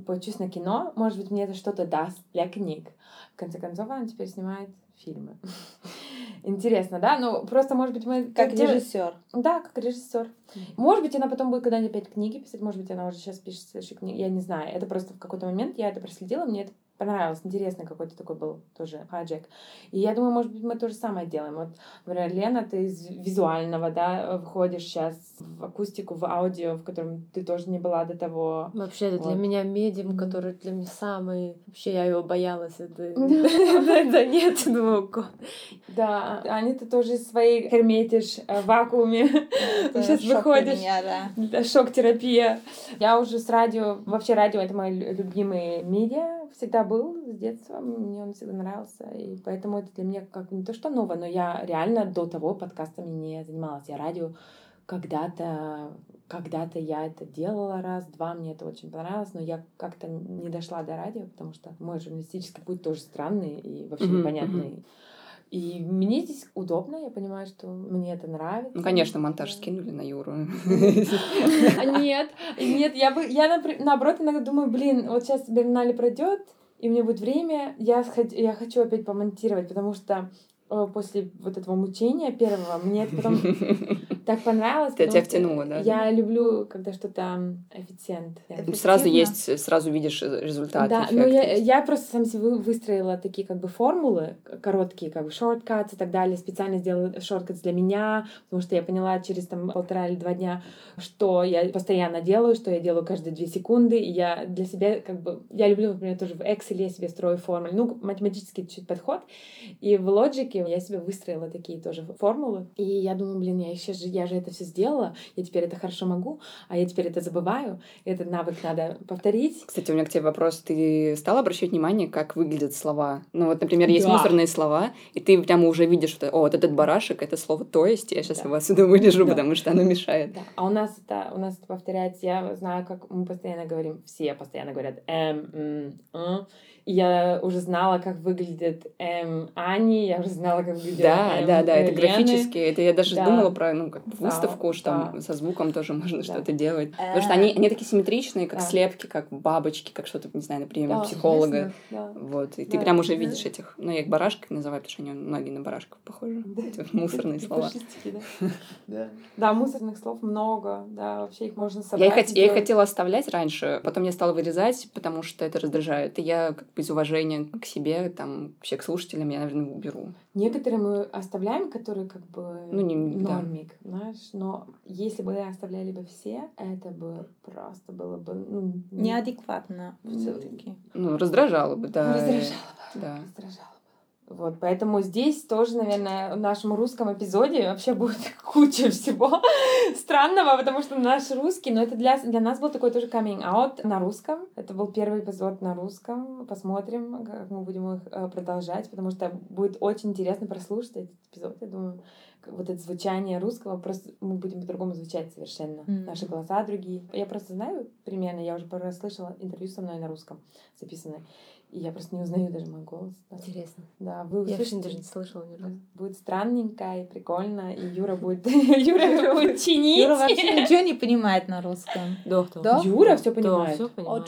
поучусь на кино, может быть, мне это что-то даст для книг. В конце концов, она теперь снимает фильмы. Интересно, да? Ну, просто, может быть, мы... Как режиссер. Да, как режиссер. Может быть, она потом будет когда-нибудь опять книги писать, может быть, она уже сейчас пишет следующие книги, я не знаю. Это просто в какой-то момент я это проследила, мне это понравилось, интересный какой-то такой был тоже хаджек. И я думаю, может быть, мы то же самое делаем. Вот, например, Лена, ты из визуального, да, входишь сейчас в акустику, в аудио, в котором ты тоже не была до того. Вообще, это вот. для меня медиум, который для меня самый... Вообще, я его боялась. Это нет, думаю, Да, Аня, ты тоже из своей hermetишь э, в вакууме. Сейчас выходишь. Да, шок-терапия. Я уже с радио... Вообще, радио — это мои любимые медиа всегда был с детства, мне он всегда нравился, и поэтому это для меня как не то что новое, но я реально до того подкастами не занималась. Я радио когда-то когда-то я это делала раз-два, мне это очень понравилось, но я как-то не дошла до радио, потому что мой журналистический путь тоже странный и вообще mm-hmm, непонятный. Mm-hmm. И мне здесь удобно, я понимаю, что мне это нравится. Ну, конечно, монтаж скинули на Юру. Нет, нет, я бы, я наоборот иногда думаю, блин, вот сейчас Бернале пройдет, и мне будет время, я, я хочу опять помонтировать, потому что Э, после вот этого мучения первого, мне это потом так понравилось. Тебя втянуло, да? Я люблю, когда что-то эффициент. Сразу есть, сразу видишь результат. Да, но я, я просто сам себе выстроила такие как бы формулы короткие, как бы shortcuts и так далее. Специально сделала shortcuts для меня, потому что я поняла через там полтора или два дня, что я постоянно делаю, что я делаю каждые две секунды. И я для себя как бы... Я люблю, например, тоже в Excel я себе строю формулы. Ну, математический чуть подход. И в Logic я себе выстроила такие тоже формулы. И я думаю, блин, я еще же, я же это все сделала, я теперь это хорошо могу, а я теперь это забываю. Этот навык надо повторить. Кстати, у меня к тебе вопрос. Ты стала обращать внимание, как выглядят слова? Ну вот, например, есть да. мусорные слова, и ты прямо уже видишь, что, о, вот этот барашек, это слово «то есть», я сейчас да. его отсюда вылежу, да. потому что оно мешает. Да. А у нас это, у нас это повторяется, я знаю, как мы постоянно говорим, все постоянно говорят «эм», «м», «м», я уже знала, как выглядит М Ани, я уже знала, как выглядит Да, М, да, да, это графически. Это я даже да. думала про ну, как выставку, да, что да. там со звуком тоже можно да. что-то делать. Э. Потому что они, они такие симметричные, как да. слепки, как бабочки, как что-то, не знаю, например, да, психолога. Да. Вот. И да, ты прям уже да. видишь этих. Ну, я их барашкой называю, потому что они многие на барашков похожи. Да. Эти мусорные слова. Да. да, мусорных слов много. Да, вообще их можно собрать. Я их хотела оставлять раньше, потом я стала вырезать, потому что это раздражает. И я из уважения к себе, там, вообще к слушателям я, наверное, уберу. Некоторые мы оставляем, которые как бы ну, не, нормик, да. знаешь, но если бы оставляли бы все, это бы просто было бы... Ну, Неадекватно все-таки. Ну, раздражало бы, да. Раздражало бы, да. раздражало. Вот, поэтому здесь тоже, наверное, в нашем русском эпизоде вообще будет куча всего странного, потому что наш русский, но это для, для нас был такой тоже coming out на русском. Это был первый эпизод на русском. Посмотрим, как мы будем их э, продолжать, потому что будет очень интересно прослушать этот эпизод. Я думаю, вот это звучание русского, просто мы будем по-другому звучать совершенно. Mm-hmm. Наши голоса другие. Я просто знаю примерно, я уже раз слышала интервью со мной на русском записанное. И я просто не узнаю даже мой голос. Интересно. Да, вы я услышите. даже не слышала ни разу. Будет странненько и прикольно, и Юра будет, Юра будет чинить. Юра вообще ничего не понимает на русском. Да, да. Юра все понимает. Да, все понимает. О,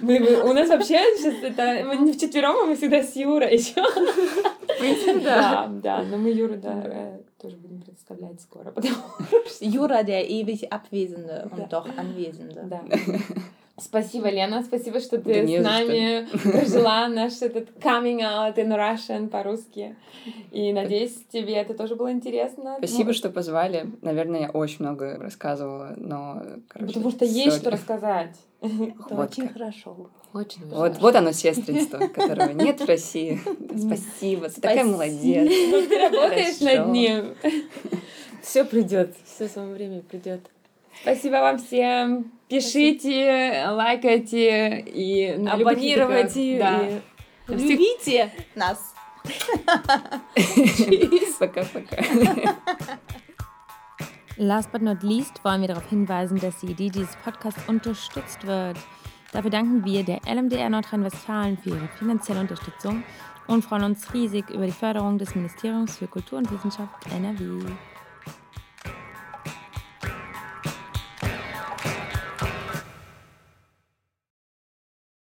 мы, мы, у нас вообще сейчас это мы не вчетвером, а мы всегда с Юрой еще. Да, да, но мы Юру, да, представлять скоро. Потому... Юра, der ewig Abwesende und doch Anwesende. Да. Спасибо, Лена, спасибо, что ты да с нами прожила наш этот coming out in Russian по-русски. И надеюсь, тебе это тоже было интересно. Спасибо, ну... что позвали. Наверное, я очень много рассказывала, но... Короче, Потому что есть что рассказать. Это очень хорошо. Очень вот, вот оно сестринство, которого нет в России. Спасибо, ты такая молодец. Ну, ты работаешь над ним. Все придет, все самое время придет. Спасибо вам всем. Пишите, лайкайте и абонируйте. Да. И... Любите нас. Пока-пока. Last but not least wollen wir darauf hinweisen, dass die Idee dieses Podcasts unterstützt wird. Dafür danken wir der LMDR Nordrhein-Westfalen für ihre finanzielle Unterstützung und freuen uns riesig über die Förderung des Ministeriums für Kultur und Wissenschaft NRW.